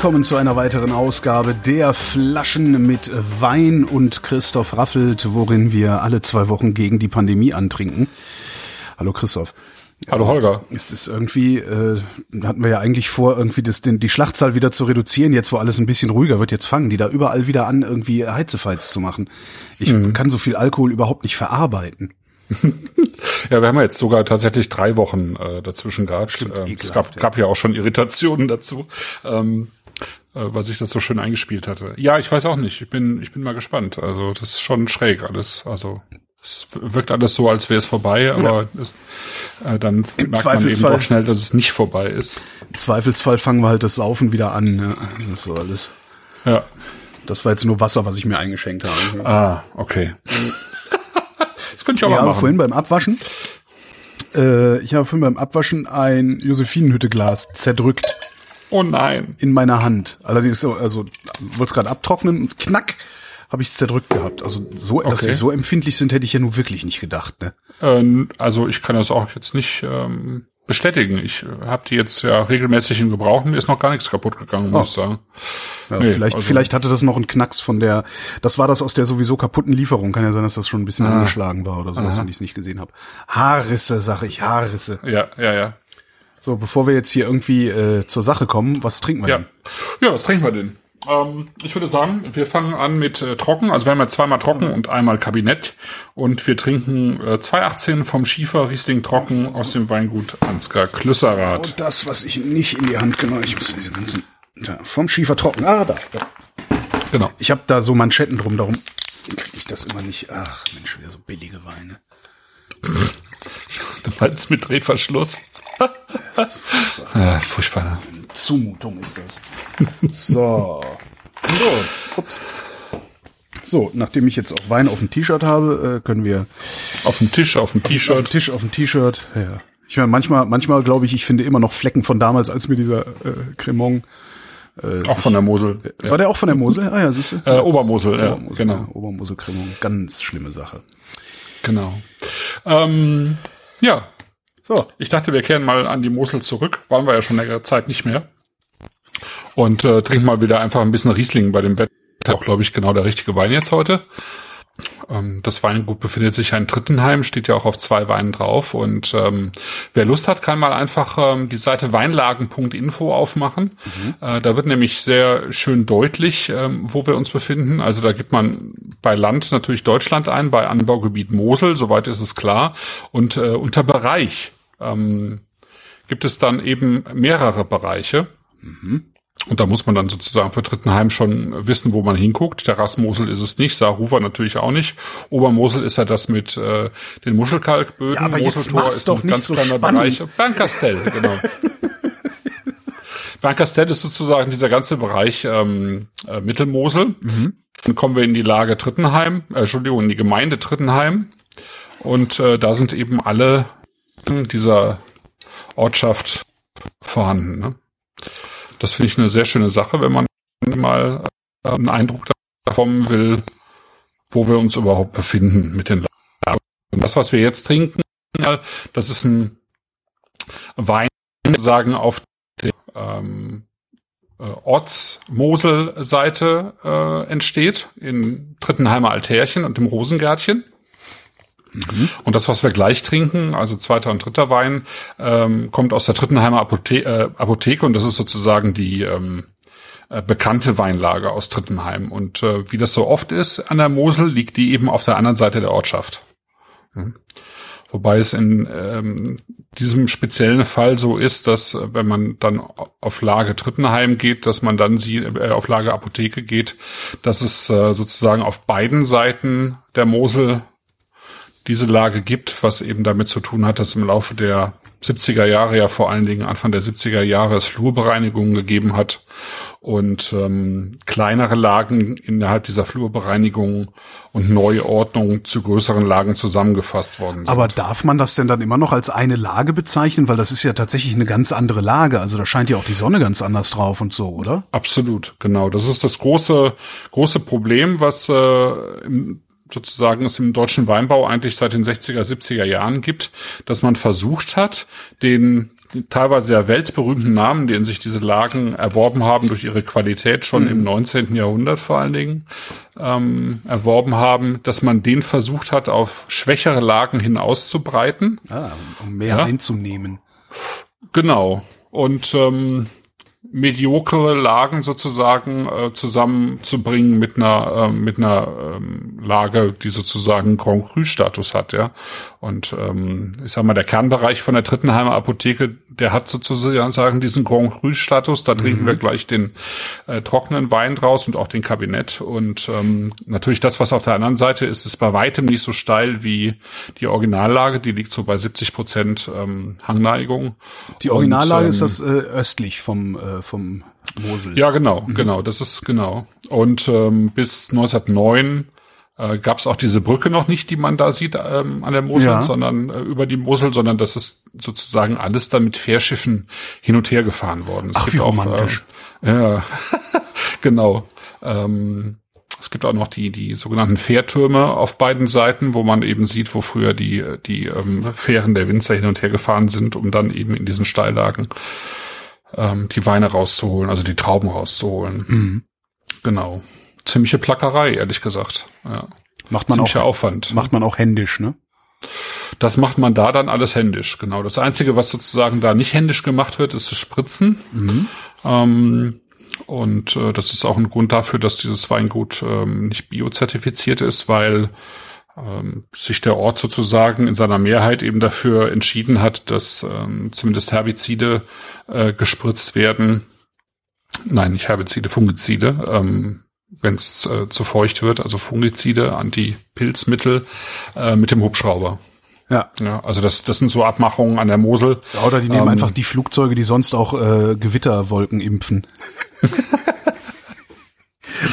Willkommen zu einer weiteren Ausgabe der Flaschen mit Wein und Christoph Raffelt, worin wir alle zwei Wochen gegen die Pandemie antrinken. Hallo Christoph. Hallo Holger. Es ist irgendwie, äh, hatten wir ja eigentlich vor, irgendwie das, den, die Schlachtzahl wieder zu reduzieren, jetzt wo alles ein bisschen ruhiger wird. Jetzt fangen die da überall wieder an, irgendwie Heizefeiz zu machen. Ich mhm. kann so viel Alkohol überhaupt nicht verarbeiten. ja, wir haben ja jetzt sogar tatsächlich drei Wochen äh, dazwischen gehabt. Stimmt, ähm, es gab, ja. gab ja auch schon Irritationen dazu, ähm, äh, was ich das so schön eingespielt hatte. Ja, ich weiß auch nicht. Ich bin, ich bin mal gespannt. Also das ist schon schräg alles. Also es wirkt alles so, als wäre es vorbei, aber ja. es, äh, dann Im merkt man eben auch schnell, dass es nicht vorbei ist. Im Zweifelsfall fangen wir halt das Saufen wieder an. Ja, das ist so alles. Ja. Das war jetzt nur Wasser, was ich mir eingeschenkt habe. Ah, okay. das könnte ich auch ja, mal machen. vorhin beim Abwaschen. Äh, ich habe vorhin beim Abwaschen ein Josephinenhütteglas zerdrückt. Oh nein. In meiner Hand. Allerdings so, also wollte es gerade abtrocknen und knack habe ich es zerdrückt gehabt. Also so, okay. dass sie so empfindlich sind, hätte ich ja nun wirklich nicht gedacht. Ne? Ähm, also ich kann das auch jetzt nicht ähm, bestätigen. Ich äh, habe die jetzt ja regelmäßig in Gebrauch. Mir ist noch gar nichts kaputt gegangen, muss oh. ich sagen. Ja, nee, vielleicht, also, vielleicht hatte das noch einen Knacks von der. Das war das aus der sowieso kaputten Lieferung. Kann ja sein, dass das schon ein bisschen ah. angeschlagen war oder sowas, wenn ich es nicht gesehen habe. Haarrisse, sag ich, Haarrisse. Ja, ja, ja. So, bevor wir jetzt hier irgendwie äh, zur Sache kommen, was trinken wir ja. denn? Ja, was trinken wir denn? Ähm, ich würde sagen, wir fangen an mit äh, Trocken. Also wir haben ja zweimal Trocken und einmal Kabinett. Und wir trinken äh, 218 vom Schiefer Riesling Trocken aus dem Weingut Ansgar Klüsserath. Und das, was ich nicht in die Hand genommen Ich muss diese ganzen... Ja, vom Schiefer Trocken. Ah, da. da. Genau. Ich habe da so Manschetten drum, darum kriege ich das immer nicht. Ach, Mensch, wieder so billige Weine. Du meinst mit Drehverschluss? Das ist furchtbar. Ja, furchtbar. Das ist Zumutung ist das. So. So, ups. So, nachdem ich jetzt auch Wein auf dem T-Shirt habe, äh, können wir auf dem Tisch, auf dem T-Shirt, auf dem Tisch, auf dem T-Shirt. Ja. Ich meine, manchmal, manchmal glaube ich, ich finde immer noch Flecken von damals, als mir dieser äh, Cremon äh, auch von der Mosel. War der auch von der Mosel? Ah ja, siehst du? Äh, Obermosel, ja, Obermosel, genau. Ja, Obermosel Cremon, ganz schlimme Sache. Genau. Ähm, ja, so, ich dachte, wir kehren mal an die Mosel zurück. Waren wir ja schon längere Zeit nicht mehr. Und äh, trinken mal wieder einfach ein bisschen Riesling bei dem Wetter. Auch, glaube ich, genau der richtige Wein jetzt heute. Ähm, das Weingut befindet sich ja in Trittenheim, steht ja auch auf zwei Weinen drauf. Und ähm, wer Lust hat, kann mal einfach ähm, die Seite weinlagen.info aufmachen. Mhm. Äh, da wird nämlich sehr schön deutlich, ähm, wo wir uns befinden. Also da gibt man bei Land natürlich Deutschland ein, bei Anbaugebiet Mosel, soweit ist es klar. Und äh, unter Bereich ähm, gibt es dann eben mehrere Bereiche. Mhm. Und da muss man dann sozusagen für Drittenheim schon wissen, wo man hinguckt. Der Rassmosel ist es nicht, Saarhufer natürlich auch nicht. Obermosel ist ja das mit äh, den Muschelkalkböden. Ja, aber Moseltor ist doch ein ganz so kleiner spannend. Bereich. Bernkastell, genau. Bernkastell ist sozusagen dieser ganze Bereich ähm, äh, Mittelmosel. Mhm. Dann kommen wir in die Lage Trittenheim, äh, Entschuldigung, in die Gemeinde Trittenheim. Und äh, da sind eben alle dieser Ortschaft vorhanden. Ne? Das finde ich eine sehr schöne Sache, wenn man mal äh, einen Eindruck davon will, wo wir uns überhaupt befinden mit den Lagen. Und das, was wir jetzt trinken, das ist ein Wein, sagen auf der ähm, äh, Ortsmosel-Seite äh, entsteht, in Drittenheimer Altärchen und im Rosengärtchen. Mhm. Und das, was wir gleich trinken, also zweiter und dritter Wein, ähm, kommt aus der Trittenheimer Apothe äh, Apotheke und das ist sozusagen die ähm, äh, bekannte Weinlage aus Trittenheim. Und äh, wie das so oft ist an der Mosel, liegt die eben auf der anderen Seite der Ortschaft. Mhm. Wobei es in ähm, diesem speziellen Fall so ist, dass äh, wenn man dann auf Lage Trittenheim geht, dass man dann sie äh, auf Lage Apotheke geht, dass es äh, sozusagen auf beiden Seiten der Mosel diese Lage gibt, was eben damit zu tun hat, dass im Laufe der 70er Jahre, ja vor allen Dingen Anfang der 70er Jahre, es Flurbereinigungen gegeben hat und ähm, kleinere Lagen innerhalb dieser Flurbereinigung und Neuordnung zu größeren Lagen zusammengefasst worden sind. Aber darf man das denn dann immer noch als eine Lage bezeichnen? Weil das ist ja tatsächlich eine ganz andere Lage. Also da scheint ja auch die Sonne ganz anders drauf und so, oder? Absolut, genau. Das ist das große, große Problem, was äh, im sozusagen es im deutschen Weinbau eigentlich seit den 60er, 70er Jahren gibt, dass man versucht hat, den teilweise ja weltberühmten Namen, den sich diese Lagen erworben haben durch ihre Qualität schon mhm. im 19. Jahrhundert vor allen Dingen ähm, erworben haben, dass man den versucht hat, auf schwächere Lagen hin auszubreiten. Ah, um mehr ja. einzunehmen. Genau. Und ähm, mediokere Lagen sozusagen äh, zusammenzubringen mit einer äh, mit einer ähm, Lage, die sozusagen Grand Cru Status hat, ja. Und ähm, ich sag mal, der Kernbereich von der Trittenheimer Apotheke, der hat sozusagen diesen Grand Cru Status. Da trinken mhm. wir gleich den äh, trockenen Wein draus und auch den Kabinett. Und ähm, natürlich das, was auf der anderen Seite ist, ist bei weitem nicht so steil wie die Originallage. Die liegt so bei 70 Prozent ähm, Hangneigung. Die Originallage und, ähm, ist das äh, östlich vom äh, vom Mosel. Ja, genau, mhm. genau. Das ist genau. Und ähm, bis 1909 äh, gab es auch diese Brücke noch nicht, die man da sieht ähm, an der Mosel, ja. sondern äh, über die Mosel, sondern das ist sozusagen alles dann mit Fährschiffen hin und her gefahren worden. Es Ach, gibt wie auch, romantisch. Äh, ja, genau. Ähm, es gibt auch noch die, die sogenannten Fährtürme auf beiden Seiten, wo man eben sieht, wo früher die, die ähm, Fähren der Winzer hin und her gefahren sind, um dann eben in diesen Steillagen ähm, die Weine rauszuholen, also die Trauben rauszuholen. Mhm. Genau ziemliche Plackerei, ehrlich gesagt. Ja. Macht man Ziemlicher auch, Aufwand. Macht man auch händisch, ne? Das macht man da dann alles händisch, genau. Das Einzige, was sozusagen da nicht händisch gemacht wird, ist das Spritzen. Mhm. Ähm, und äh, das ist auch ein Grund dafür, dass dieses Weingut ähm, nicht biozertifiziert ist, weil ähm, sich der Ort sozusagen in seiner Mehrheit eben dafür entschieden hat, dass ähm, zumindest Herbizide äh, gespritzt werden. Nein, nicht Herbizide, Fungizide. Ähm, wenn es äh, zu feucht wird, also Fungizide, Antipilzmittel äh, mit dem Hubschrauber. Ja. ja. Also das, das sind so Abmachungen an der Mosel. Ja, oder die nehmen ähm, einfach die Flugzeuge, die sonst auch äh, Gewitterwolken impfen.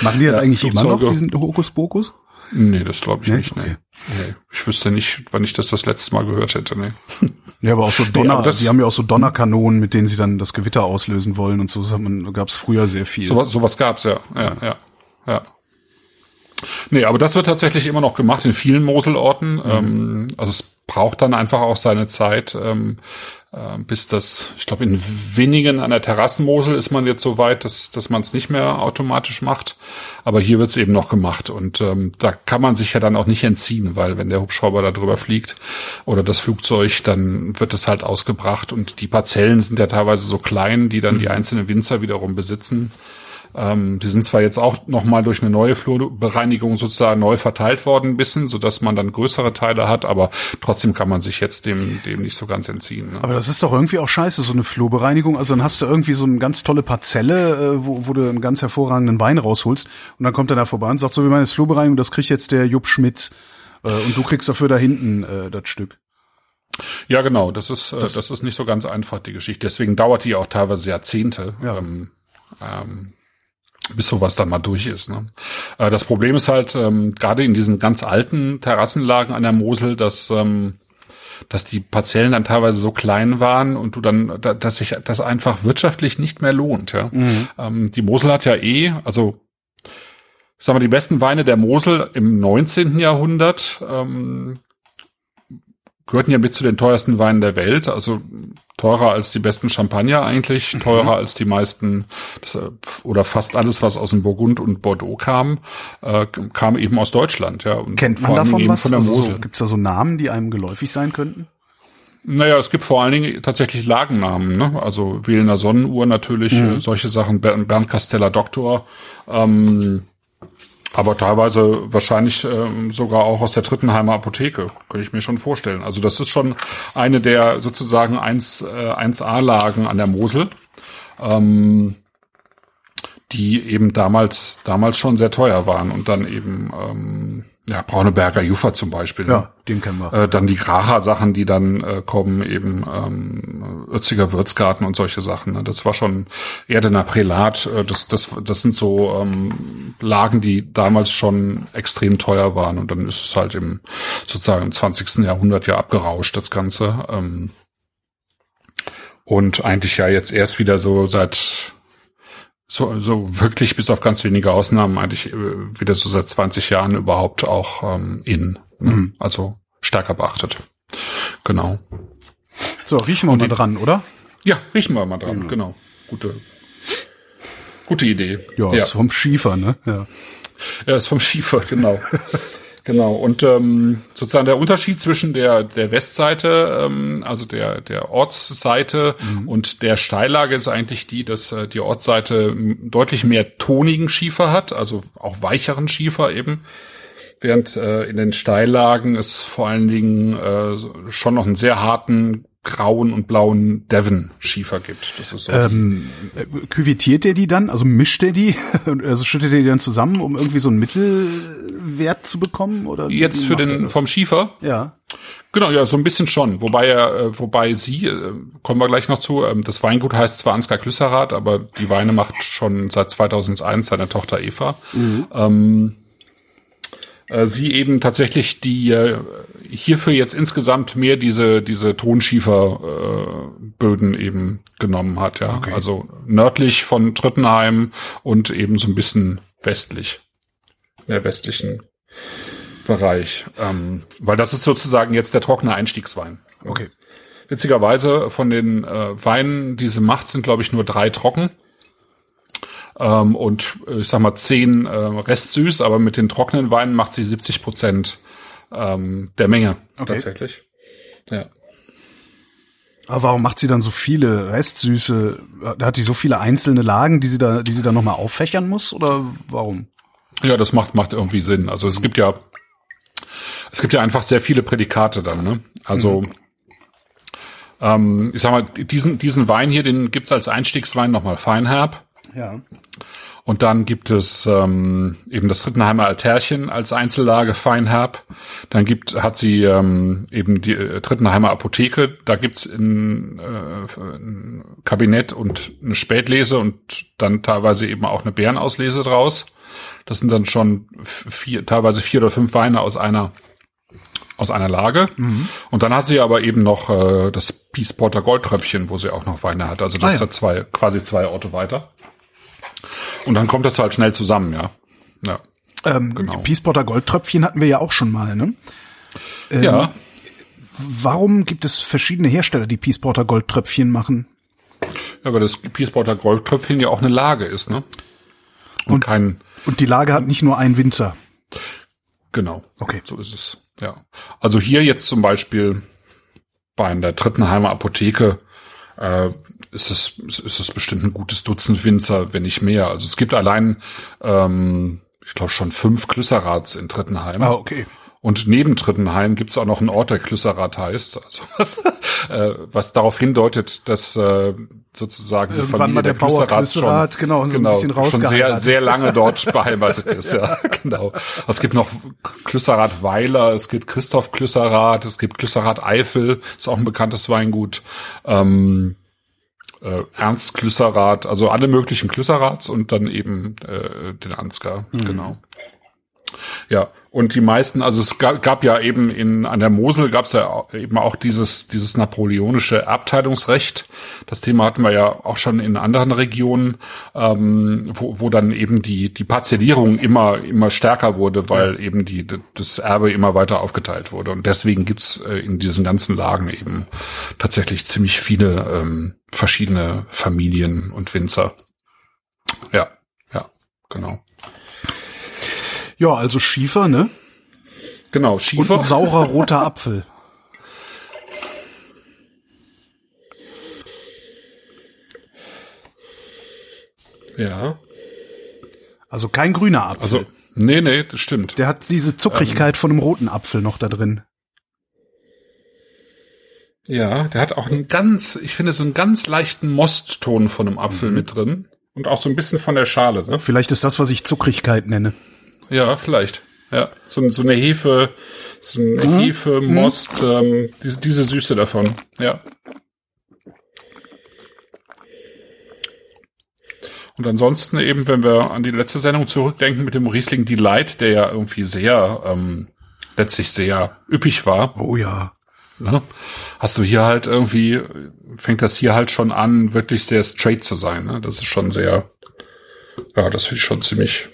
Machen die das ja, eigentlich Flugzeuge. immer noch, diesen Hokuspokus? Nee, das glaube ich nee? nicht. Nee. nee. Ich wüsste nicht, wann ich das das letzte Mal gehört hätte. Nee. Ja, aber auch so Donner, nee, die haben ja auch so Donnerkanonen, mit denen sie dann das Gewitter auslösen wollen und so. Gab es früher sehr viel. Sowas, sowas gab's ja. ja, ja. ja. Ja. Nee, aber das wird tatsächlich immer noch gemacht in vielen Moselorten. Mhm. Ähm, also es braucht dann einfach auch seine Zeit, ähm, äh, bis das, ich glaube, in wenigen an der Terrassenmosel ist man jetzt so weit, dass, dass man es nicht mehr automatisch macht. Aber hier wird es eben noch gemacht. Und ähm, da kann man sich ja dann auch nicht entziehen, weil wenn der Hubschrauber da drüber fliegt oder das Flugzeug, dann wird es halt ausgebracht. Und die Parzellen sind ja teilweise so klein, die dann mhm. die einzelnen Winzer wiederum besitzen. Ähm, die sind zwar jetzt auch nochmal durch eine neue Flurbereinigung sozusagen neu verteilt worden, ein bisschen, sodass man dann größere Teile hat, aber trotzdem kann man sich jetzt dem, dem nicht so ganz entziehen. Ne? Aber das ist doch irgendwie auch scheiße, so eine Flurbereinigung. Also dann hast du irgendwie so eine ganz tolle Parzelle, äh, wo, wo du einen ganz hervorragenden Wein rausholst und dann kommt er da vorbei und sagt so, wie meine Flurbereinigung, das kriegt jetzt der Jupp Schmitz. Äh, und du kriegst dafür da hinten äh, das Stück. Ja, genau. Das ist, äh, das, das ist nicht so ganz einfach, die Geschichte. Deswegen dauert die auch teilweise Jahrzehnte. Ja. Ähm, ähm, bis sowas dann mal durch ist. Ne? Äh, das Problem ist halt, ähm, gerade in diesen ganz alten Terrassenlagen an der Mosel, dass, ähm, dass die Parzellen dann teilweise so klein waren und du dann, dass sich das einfach wirtschaftlich nicht mehr lohnt. Ja? Mhm. Ähm, die Mosel hat ja eh, also sagen wir, die besten Weine der Mosel im 19. Jahrhundert ähm, gehörten ja mit zu den teuersten Weinen der Welt, also teurer als die besten Champagner eigentlich, mhm. teurer als die meisten das, oder fast alles, was aus dem Burgund und Bordeaux kam, äh, kam eben aus Deutschland. Ja, und Kennt man davon was? Von der also so, Gibt es da so Namen, die einem geläufig sein könnten? Naja, es gibt vor allen Dingen tatsächlich Lagennamen, ne? Also Wählender Sonnenuhr natürlich, mhm. Solche Sachen, Bernd Casteller Doktor. Ähm, aber teilweise wahrscheinlich ähm, sogar auch aus der Trittenheimer Apotheke, könnte ich mir schon vorstellen. Also das ist schon eine der sozusagen 1, äh, 1A-Lagen an der Mosel. Ähm, die eben damals, damals schon sehr teuer waren und dann eben, ähm, ja, Brauneberger Juffer zum Beispiel. Ne? Ja, den kennen wir. Äh, dann die Gracher-Sachen, die dann äh, kommen, eben ähm, Ötziger Würzgarten und solche Sachen. Ne? Das war schon Erdener Prälat. Äh, das, das, das sind so ähm, Lagen, die damals schon extrem teuer waren. Und dann ist es halt im sozusagen im 20. Jahrhundert ja abgerauscht, das Ganze. Ähm, und eigentlich ja jetzt erst wieder so seit so, so wirklich bis auf ganz wenige Ausnahmen eigentlich äh, wieder so seit 20 Jahren überhaupt auch ähm, in. Ne? Mhm. Also stärker beachtet. Genau. So, riechen wir Und mal die, dran, oder? Ja, riechen wir mal dran, mhm. genau. Gute, gute Idee. Ja, ja, ist vom Schiefer, ne? Ja. Ja, ist vom Schiefer, genau. Genau, und ähm, sozusagen der Unterschied zwischen der, der Westseite, ähm, also der, der Ortsseite mhm. und der Steillage ist eigentlich die, dass äh, die Ortsseite deutlich mehr tonigen Schiefer hat, also auch weicheren Schiefer eben. Während äh, in den Steillagen es vor allen Dingen äh, schon noch einen sehr harten grauen und blauen Devon-Schiefer gibt. Das ist so ähm, küvitiert er die dann? Also mischt er die? also schüttet er die dann zusammen, um irgendwie so einen Mittelwert zu bekommen? Oder Jetzt für den vom Schiefer? Ja. Genau, ja, so ein bisschen schon. Wobei er, äh, wobei sie, äh, kommen wir gleich noch zu, ähm, das Weingut heißt zwar Ansgar Glüsserath, aber die Weine macht schon seit 2001 seine Tochter Eva. Mhm. Ähm, äh, sie eben tatsächlich die äh, hierfür jetzt insgesamt mehr diese diese Tonschieferböden äh, eben genommen hat, ja. Okay. Also nördlich von Trittenheim und eben so ein bisschen westlich, der westlichen Bereich, ähm, weil das ist sozusagen jetzt der trockene Einstiegswein. Okay. Witzigerweise von den äh, Weinen, die sie macht, sind glaube ich nur drei trocken ähm, und äh, ich sag mal zehn äh, restsüß, aber mit den trockenen Weinen macht sie 70 Prozent ähm, der Menge okay. tatsächlich. Ja. Aber warum macht sie dann so viele Restsüße? Hat die so viele einzelne Lagen, die sie da, die sie da nochmal auffächern muss? Oder warum? Ja, das macht, macht irgendwie Sinn. Also es gibt ja, es gibt ja einfach sehr viele Prädikate dann, ne? Also, mhm. ähm, ich sag mal, diesen, diesen Wein hier, den gibt's als Einstiegswein nochmal feinherb. Ja. Und dann gibt es ähm, eben das Rittenheimer Altärchen als Einzellage Feinherb. Dann gibt hat sie ähm, eben die äh, Trittenheimer Apotheke. Da gibt's ein, äh, ein Kabinett und eine Spätlese und dann teilweise eben auch eine Bärenauslese draus. Das sind dann schon vier, teilweise vier oder fünf Weine aus einer aus einer Lage. Mhm. Und dann hat sie aber eben noch äh, das Peace Porter Goldtröpfchen, wo sie auch noch Weine hat. Also das ah, ja. ist ja zwei, quasi zwei Orte weiter. Und dann kommt das halt schnell zusammen, ja. Ja. Ähm, genau. Peacepotter Goldtröpfchen hatten wir ja auch schon mal, ne? Ähm, ja. Warum gibt es verschiedene Hersteller, die Peaceporter Goldtröpfchen machen? Ja, weil das Peaceporter Goldtröpfchen ja auch eine Lage ist, ne? Und, und kein. Und die Lage hat nicht nur einen Winzer. Genau. Okay. So ist es. Ja. Also hier jetzt zum Beispiel bei der Trittenheimer Apotheke äh, ist es, ist es bestimmt ein gutes Dutzend Winzer, wenn nicht mehr. Also es gibt allein, ähm, ich glaube schon fünf Klüsserrats in Trittenheim. Ah, okay. Und neben Trittenheim gibt es auch noch einen Ort, der Klüsserrad heißt, also was, äh, was darauf hindeutet, dass äh, sozusagen die Familie mal der, der Klüsserrad schon, genau, so genau, schon sehr, sehr lange dort beheimatet ist. ja, genau. Es gibt noch Klüsserrad Weiler, es gibt Christoph Klüsserrad, es gibt Klüsserrad Eifel, ist auch ein bekanntes Weingut. Ähm, äh, Ernst Klüsserath, also alle möglichen Klüsserats und dann eben äh, den Ansgar, mhm. genau. Ja, und die meisten, also es gab, gab ja eben in an der Mosel gab es ja eben auch dieses dieses napoleonische Erbteilungsrecht. Das Thema hatten wir ja auch schon in anderen Regionen, ähm, wo, wo dann eben die die Parzellierung immer immer stärker wurde, weil ja. eben die das Erbe immer weiter aufgeteilt wurde. Und deswegen gibt's äh, in diesen ganzen Lagen eben tatsächlich ziemlich viele ähm, verschiedene Familien und Winzer. Ja, ja, genau. Ja, also Schiefer, ne? Genau, Schiefer. Und ein saurer roter Apfel. Ja. Also kein grüner Apfel. Also, nee, nee, das stimmt. Der hat diese Zuckrigkeit ähm, von einem roten Apfel noch da drin. Ja, der hat auch einen ganz, ich finde so einen ganz leichten Mostton von einem Apfel mhm. mit drin. Und auch so ein bisschen von der Schale, ne? Vielleicht ist das, was ich Zuckrigkeit nenne. Ja, vielleicht. Ja, so, so eine Hefe, so ein mhm. Hefe, Most, mhm. ähm, diese, diese Süße davon. Ja. Und ansonsten eben, wenn wir an die letzte Sendung zurückdenken mit dem Riesling Delight, der ja irgendwie sehr, ähm, letztlich sehr üppig war. Oh ja. Ne? Hast du hier halt irgendwie, fängt das hier halt schon an, wirklich sehr straight zu sein. Ne? Das ist schon sehr, ja, das finde ich schon ziemlich,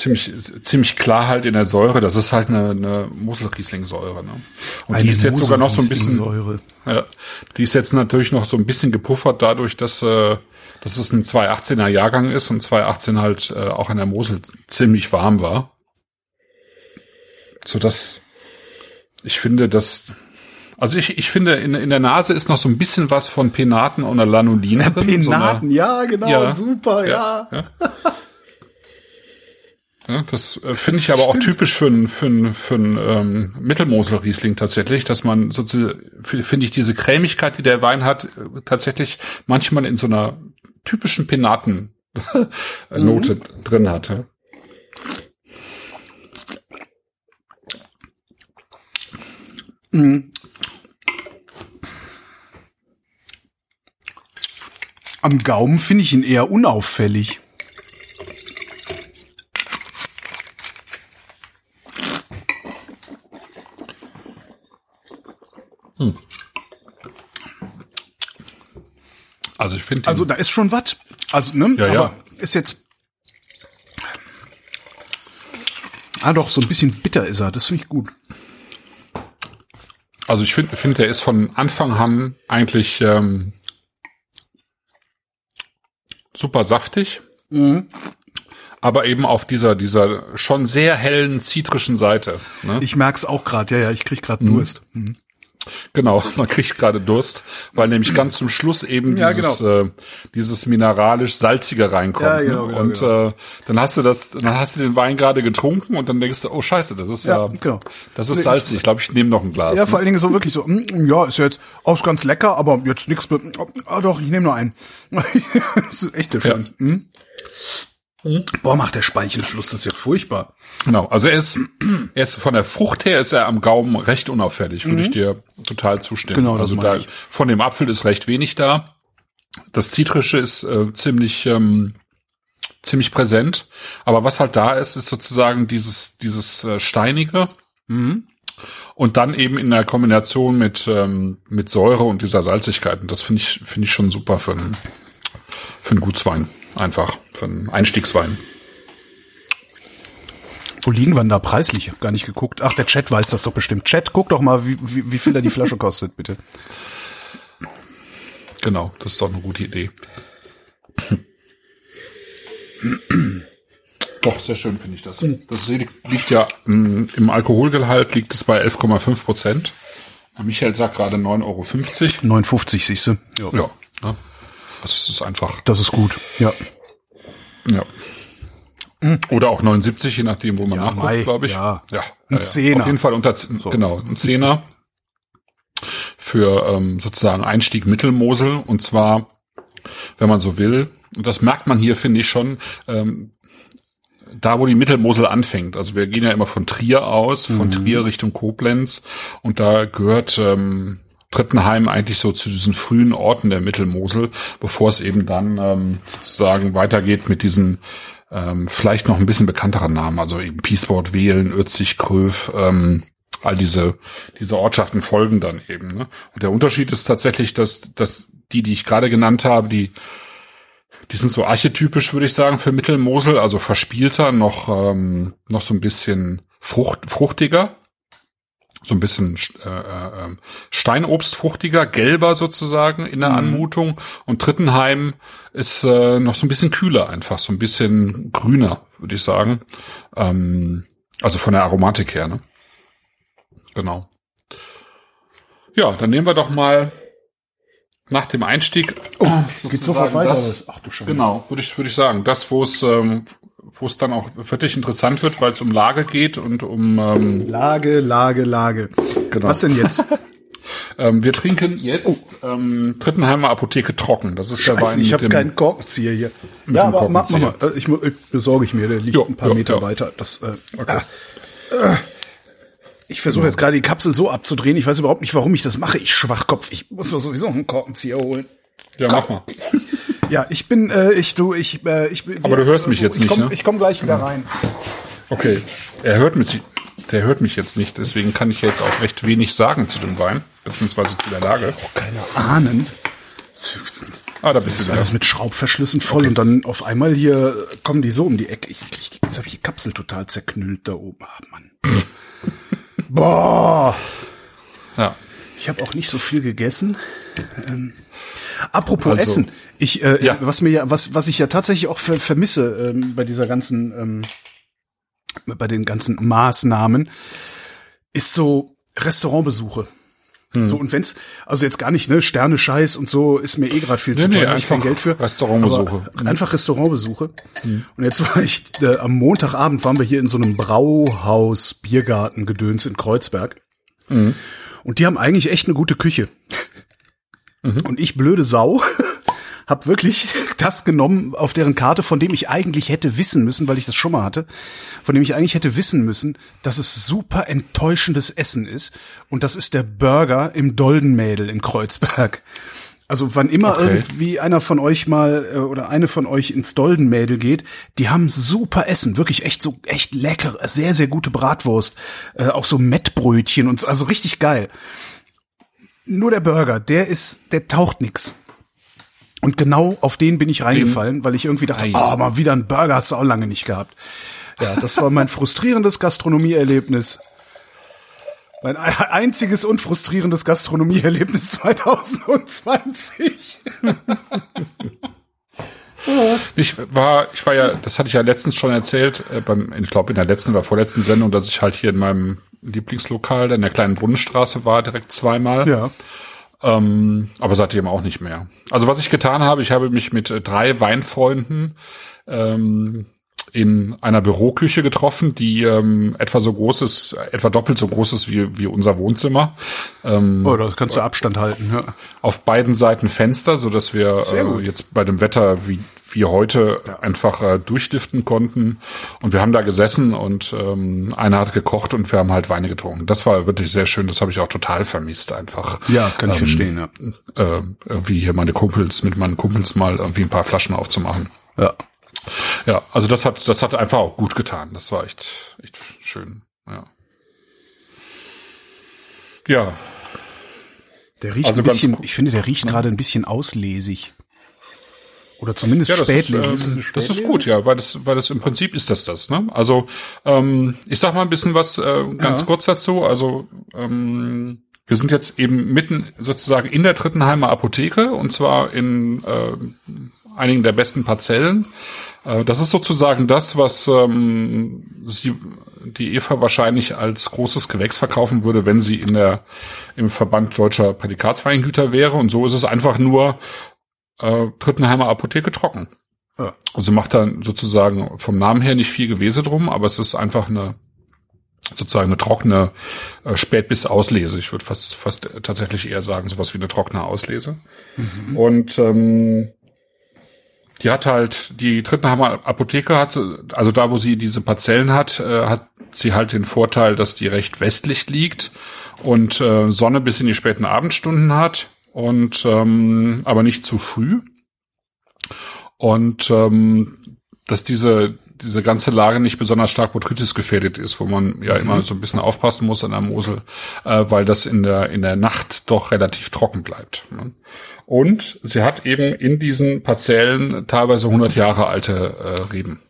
ziemlich, ziemlich klar halt in der Säure. Das ist halt eine, eine Muselriesling-Säure. Ne? Und eine die ist jetzt sogar noch so ein bisschen, ja, die ist jetzt natürlich noch so ein bisschen gepuffert dadurch, dass, äh, dass es ein 218er Jahrgang ist und 218 halt äh, auch in der Mosel ziemlich warm war. So dass ich finde, dass also ich, ich finde, in, in der Nase ist noch so ein bisschen was von Penaten und Lanolin drin. Penaten, so eine, ja, genau, ja, super, ja. ja. ja. Ja, das äh, finde ich aber Stimmt. auch typisch für einen für einen, für einen ähm, Mittelmosel-Riesling tatsächlich, dass man sozusagen, finde ich, diese Cremigkeit, die der Wein hat, äh, tatsächlich manchmal in so einer typischen Penaten-Note mhm. drin hatte. Mhm. Am Gaumen finde ich ihn eher unauffällig. Also ich finde. Also da ist schon was. Also, ne? Ja, aber ja. ist jetzt. Ah doch, so ein bisschen bitter ist er. Das finde ich gut. Also ich finde, finde, der ist von Anfang an eigentlich ähm, super saftig. Mhm. Aber eben auf dieser, dieser schon sehr hellen, zitrischen Seite. Ne? Ich merk's auch gerade, ja, ja, ich krieg gerade mhm. Durst. Mhm. Genau, man kriegt gerade Durst, weil nämlich ganz zum Schluss eben ja, dieses, genau. äh, dieses mineralisch salzige reinkommt. Ja, genau, ne? genau, und genau. Äh, dann hast du das, dann hast du den Wein gerade getrunken und dann denkst du, oh Scheiße, das ist ja, ja genau. das ist salzig. Ich glaube, ich nehme noch ein Glas. Ja, ne? vor allen Dingen so wirklich so, mm, ja, ist jetzt auch ganz lecker, aber jetzt nichts. Ah, doch, ich nehme nur einen. das ist echt sehr schön. Ja. Hm? Mhm. Boah, macht der Speichelfluss, das ist ja furchtbar. Genau, also er ist, er ist von der Frucht her ist er am Gaumen recht unauffällig, würde mhm. ich dir total zustimmen. Genau, also da, ich. von dem Apfel ist recht wenig da. Das Zitrische ist äh, ziemlich, ähm, ziemlich präsent. Aber was halt da ist, ist sozusagen dieses, dieses äh, Steinige. Mhm. Und dann eben in der Kombination mit, ähm, mit Säure und dieser Salzigkeit. Und das finde ich, finde ich schon super für einen, für einen Gutswein. Einfach für einen Einstiegswein. Wo liegen wir denn da preislich? Ich hab gar nicht geguckt. Ach, der Chat weiß das doch bestimmt. Chat, guck doch mal, wie, wie, wie viel da die Flasche kostet, bitte. Genau, das ist doch eine gute Idee. Doch, sehr schön finde ich das. Das liegt ja mm, im Alkoholgehalt liegt es bei 11,5 Prozent. Michael sagt gerade 9,50 Euro. 9,50 siehst du. Ja. ja. Ne? Das ist einfach. Das ist gut, ja. Ja. Oder auch 79, je nachdem, wo man ja, nachguckt, glaube ich. Ja, ja ein ja, Zehner. Auf jeden Fall unter, so. genau, ein Zehner für ähm, sozusagen Einstieg Mittelmosel. Und zwar, wenn man so will, und das merkt man hier, finde ich schon, ähm, da wo die Mittelmosel anfängt. Also wir gehen ja immer von Trier aus, von mhm. Trier Richtung Koblenz. Und da gehört ähm, Trittenheim eigentlich so zu diesen frühen Orten der Mittelmosel, bevor es eben dann ähm, sozusagen weitergeht mit diesen ähm, vielleicht noch ein bisschen bekannteren Namen, also eben Pieswort, Wählen, Ötzig, Kröv, ähm, all diese, diese Ortschaften folgen dann eben. Ne? Und der Unterschied ist tatsächlich, dass, dass die, die ich gerade genannt habe, die, die sind so archetypisch, würde ich sagen, für Mittelmosel, also verspielter, noch, ähm, noch so ein bisschen frucht, fruchtiger so ein bisschen äh, äh, ähm, Steinobstfruchtiger, gelber sozusagen in der mhm. Anmutung. Und Trittenheim ist äh, noch so ein bisschen kühler einfach, so ein bisschen grüner, würde ich sagen. Ähm, also von der Aromatik her, ne? Genau. Ja, dann nehmen wir doch mal nach dem Einstieg. Oh, geht sofort weiter. Das, Ach du Scheiße. Genau, würde ich, würde ich sagen. Das, wo es, ähm, wo es dann auch wirklich interessant wird, weil es um Lage geht und um ähm, Lage, Lage, Lage. Genau. Was denn jetzt? Ähm, wir trinken jetzt oh. ähm, Trittenheimer Apotheke trocken. Das ist der Scheiße, Wein. Ich habe keinen Korkenzieher hier. Ja, aber mach, mach mal. Ich, ich besorge ich mir. Der liegt jo, ein paar jo, Meter jo. weiter. Das. Äh, okay. äh, ich versuche jetzt gerade die Kapsel so abzudrehen. Ich weiß überhaupt nicht, warum ich das mache. Ich Schwachkopf. Ich muss mir sowieso einen Korkenzieher holen. Ja, mach mal. Ja, ich bin, äh, ich, du, ich, äh, ich. Aber du hörst mich jetzt ich nicht, komm, ne? Ich komme gleich wieder rein. Okay. Er hört mich, der hört mich jetzt nicht, deswegen kann ich jetzt auch recht wenig sagen zu dem Wein, beziehungsweise zu der Lage. Auch keine Ahnen. Ah, da bist du alles mit Schraubverschlüssen voll okay. und dann auf einmal hier kommen die so um die Ecke. Ich, ich, jetzt habe ich die Kapsel total zerknüllt da oben. Ah, Mann. Boah. Ja. Ich habe auch nicht so viel gegessen. Ähm, apropos also, Essen, ich äh, ja. was mir ja was was ich ja tatsächlich auch ver vermisse ähm, bei dieser ganzen ähm, bei den ganzen Maßnahmen ist so Restaurantbesuche. Hm. So und wenn's also jetzt gar nicht ne Sterne Scheiß und so ist mir eh gerade viel nee, zu teuer, nee, einfach kein Geld für Restaurantbesuche. Hm. Einfach Restaurantbesuche. Hm. Und jetzt war ich äh, am Montagabend waren wir hier in so einem Brauhaus Biergarten Gedöns in Kreuzberg. Hm. Und die haben eigentlich echt eine gute Küche. Mhm. Und ich blöde Sau habe wirklich das genommen auf deren Karte, von dem ich eigentlich hätte wissen müssen, weil ich das schon mal hatte, von dem ich eigentlich hätte wissen müssen, dass es super enttäuschendes Essen ist. Und das ist der Burger im Doldenmädel in Kreuzberg. Also wann immer okay. irgendwie einer von euch mal äh, oder eine von euch ins Doldenmädel geht, die haben super Essen, wirklich echt so echt lecker, sehr sehr gute Bratwurst, äh, auch so Mettbrötchen und so, also richtig geil. Nur der Burger, der ist, der taucht nix. Und genau auf den bin ich reingefallen, weil ich irgendwie dachte, ah, oh, mal wieder ein Burger hast du auch lange nicht gehabt. Ja, das war mein frustrierendes Gastronomieerlebnis. Mein einziges und frustrierendes Gastronomieerlebnis 2020. Ich war, ich war ja, das hatte ich ja letztens schon erzählt, äh, beim, ich glaube in der letzten oder vorletzten Sendung, dass ich halt hier in meinem Lieblingslokal, in der kleinen Brunnenstraße war, direkt zweimal. Ja. Ähm, aber seitdem auch nicht mehr. Also was ich getan habe, ich habe mich mit äh, drei Weinfreunden ähm, in einer Büroküche getroffen, die ähm, etwa so groß ist, etwa doppelt so groß ist wie, wie unser Wohnzimmer. Ähm, oh, da kannst du Abstand halten. Ja. Auf beiden Seiten Fenster, so dass wir äh, jetzt bei dem Wetter wie wie heute ja. einfach äh, durchstiften konnten. Und wir haben da gesessen und ähm, einer hat gekocht und wir haben halt Weine getrunken. Das war wirklich sehr schön. Das habe ich auch total vermisst einfach. Ja, kann ich ähm, verstehen. Ja. Äh, irgendwie hier meine Kumpels mit meinen Kumpels mal irgendwie ein paar Flaschen aufzumachen. Ja. Ja, also das hat, das hat einfach auch gut getan. Das war echt, echt schön. Ja. Ja. Der riecht also ein bisschen, ich finde, der riecht ne? gerade ein bisschen auslesig. Oder zumindest ja, das spätlesig. Ist, äh, das ist gut, ja, weil das, weil das im Prinzip ist das das. Ne? Also ähm, ich sag mal ein bisschen was äh, ganz ja. kurz dazu. Also ähm, wir sind jetzt eben mitten sozusagen in der Trittenheimer Apotheke und zwar in äh, einigen der besten Parzellen. Äh, das ist sozusagen das, was ähm, sie, die Eva wahrscheinlich als großes Gewächs verkaufen würde, wenn sie in der im Verband deutscher Prädikatsweingüter wäre. Und so ist es einfach nur äh, Trittenheimer Apotheke trocken. Ja. Also macht da sozusagen vom Namen her nicht viel Gewese drum, aber es ist einfach eine sozusagen eine trockene äh, Spät- bis Auslese. Ich würde fast fast tatsächlich eher sagen, sowas wie eine trockene Auslese. Mhm. Und ähm, die hat halt, die Trittenheimer Apotheke hat, also da, wo sie diese Parzellen hat, äh, hat sie halt den Vorteil, dass die recht westlich liegt und äh, Sonne bis in die späten Abendstunden hat und ähm, aber nicht zu früh. Und ähm, dass diese diese ganze Lage nicht besonders stark Botrytis gefährdet ist, wo man ja mhm. immer so ein bisschen aufpassen muss an der Mosel, äh, weil das in der in der Nacht doch relativ trocken bleibt. Ne? Und sie hat eben in diesen Parzellen teilweise 100 Jahre alte äh, Reben.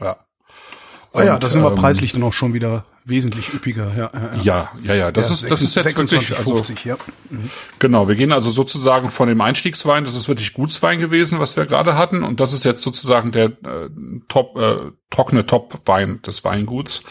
Ja. Ah ja, da sind wir ähm, preislich dann auch schon wieder wesentlich üppiger. Ja, ja, ja, ja. ja. Das, ja, ist, das ist jetzt 26, wirklich, also, 50, ja. Mhm. Genau, wir gehen also sozusagen von dem Einstiegswein, das ist wirklich Gutswein gewesen, was wir gerade hatten, und das ist jetzt sozusagen der äh, Top, äh, trockene Top-Wein des Weinguts.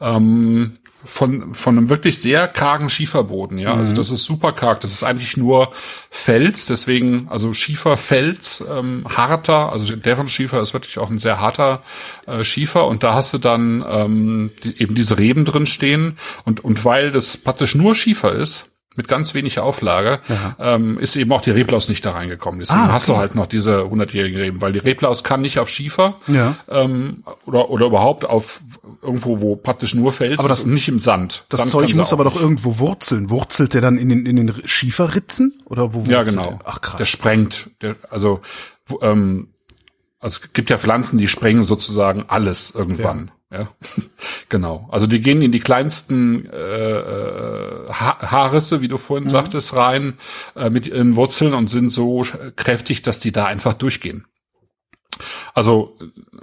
Ähm, von, von einem wirklich sehr kargen Schieferboden, ja. Also mhm. Also das ist super karg. Das ist eigentlich nur Fels, deswegen, also Schieferfels, ähm, harter, also deren Schiefer ist wirklich auch ein sehr harter äh, Schiefer und da hast du dann ähm, die, eben diese Reben drin stehen und, und weil das praktisch nur Schiefer ist, mit ganz wenig Auflage, ähm, ist eben auch die Reblaus nicht da reingekommen. Deswegen ah, okay. hast du halt noch diese 100-jährigen Reben, weil die Reblaus kann nicht auf Schiefer ja. ähm, oder, oder überhaupt auf irgendwo, wo praktisch nur Fels aber das, ist und nicht im Sand. Das Sand Zeug muss aber nicht. doch irgendwo wurzeln. Wurzelt der dann in den, in den Schieferritzen? Oder wo Ja, genau. Der? Ach krass. Der sprengt. Der, also, ähm, also es gibt ja Pflanzen, die sprengen sozusagen alles irgendwann. Ja. Ja. genau. Also die gehen in die kleinsten äh, äh ha Haarrisse, wie du vorhin mhm. sagtest, rein äh, mit ihren Wurzeln und sind so kräftig, dass die da einfach durchgehen. Also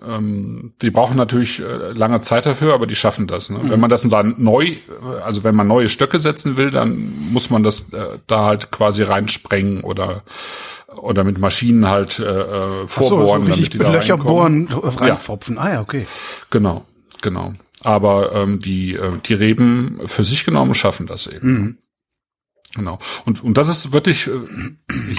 ähm, die brauchen natürlich äh, lange Zeit dafür, aber die schaffen das. Ne? Mhm. Wenn man das dann neu, also wenn man neue Stöcke setzen will, dann muss man das äh, da halt quasi reinsprengen oder oder mit Maschinen halt äh, äh vorbohren, so, so damit die da Löcher bohren, reinpfropfen. Ja. Ah ja, okay. Genau, genau. Aber ähm, die äh, die Reben für sich genommen schaffen das eben. Mhm. Genau. Und, und das ist wirklich äh,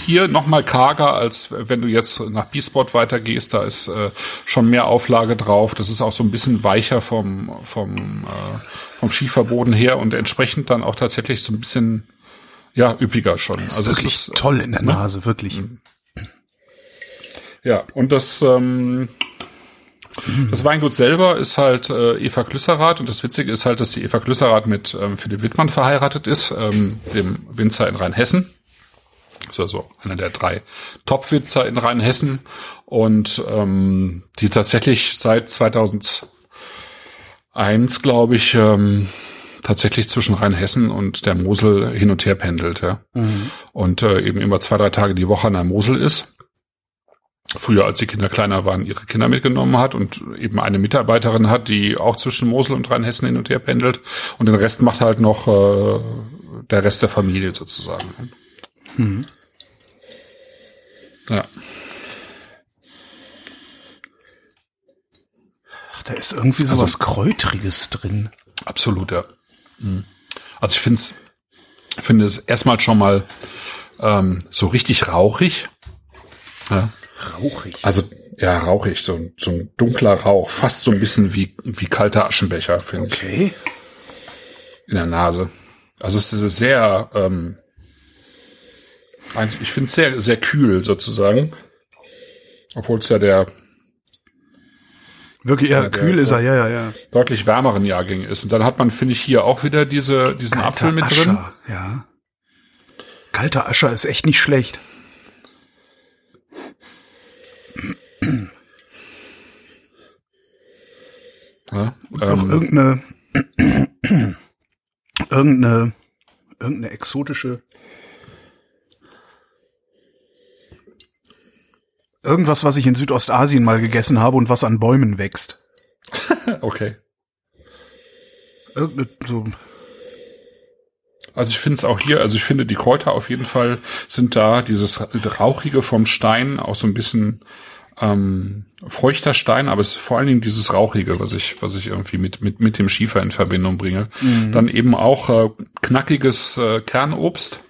hier nochmal karger, als wenn du jetzt nach B-Spot weitergehst. Da ist äh, schon mehr Auflage drauf. Das ist auch so ein bisschen weicher vom, vom, äh, vom Schieferboden her und entsprechend dann auch tatsächlich so ein bisschen, ja, üppiger schon. Das ist also wirklich es ist toll in der ne? Nase, wirklich. Mhm. Ja, und das, ähm, das Weingut selber ist halt äh, Eva Klüsserath und das Witzige ist halt, dass die Eva Klüsserath mit ähm, Philipp Wittmann verheiratet ist, ähm, dem Winzer in Rheinhessen. Das ist also einer der drei Top-Winzer in Rheinhessen und ähm, die tatsächlich seit 2001, glaube ich, ähm, tatsächlich zwischen Rheinhessen und der Mosel hin und her pendelt, ja. Mhm. Und äh, eben immer zwei, drei Tage die Woche an der Mosel ist früher, als die Kinder kleiner waren, ihre Kinder mitgenommen hat und eben eine Mitarbeiterin hat, die auch zwischen Mosel und Rheinhessen hin und her pendelt und den Rest macht halt noch äh, der Rest der Familie sozusagen. Mhm. Ja. Ach, da ist irgendwie so also, was Kräutriges drin. Absolut, ja. Mhm. Also ich finde es finde es erstmal schon mal ähm, so richtig rauchig. Ja. Rauchig. Also ja, rauchig, so, so ein dunkler Rauch, fast so ein bisschen wie, wie kalter Aschenbecher, finde ich. Okay. In der Nase. Also es ist sehr, ähm, ich finde es sehr, sehr kühl sozusagen. Obwohl es ja der Wirklich, ja, kühl ist er, ja, ja, ja. Deutlich wärmeren Jahrgänge ist. Und dann hat man, finde ich, hier auch wieder diese, diesen Kalter Apfel mit Ascher, drin. Ja. Kalter Ascher ist echt nicht schlecht. Ja, ähm, irgendeine, irgendeine, irgendeine exotische, irgendwas, was ich in Südostasien mal gegessen habe und was an Bäumen wächst. okay. Irgendeine, so, also ich finde es auch hier, also ich finde die Kräuter auf jeden Fall sind da, dieses Rauchige vom Stein, auch so ein bisschen ähm, feuchter Stein, aber es ist vor allen Dingen dieses Rauchige, was ich, was ich irgendwie mit, mit, mit dem Schiefer in Verbindung bringe. Mhm. Dann eben auch äh, knackiges äh, Kernobst.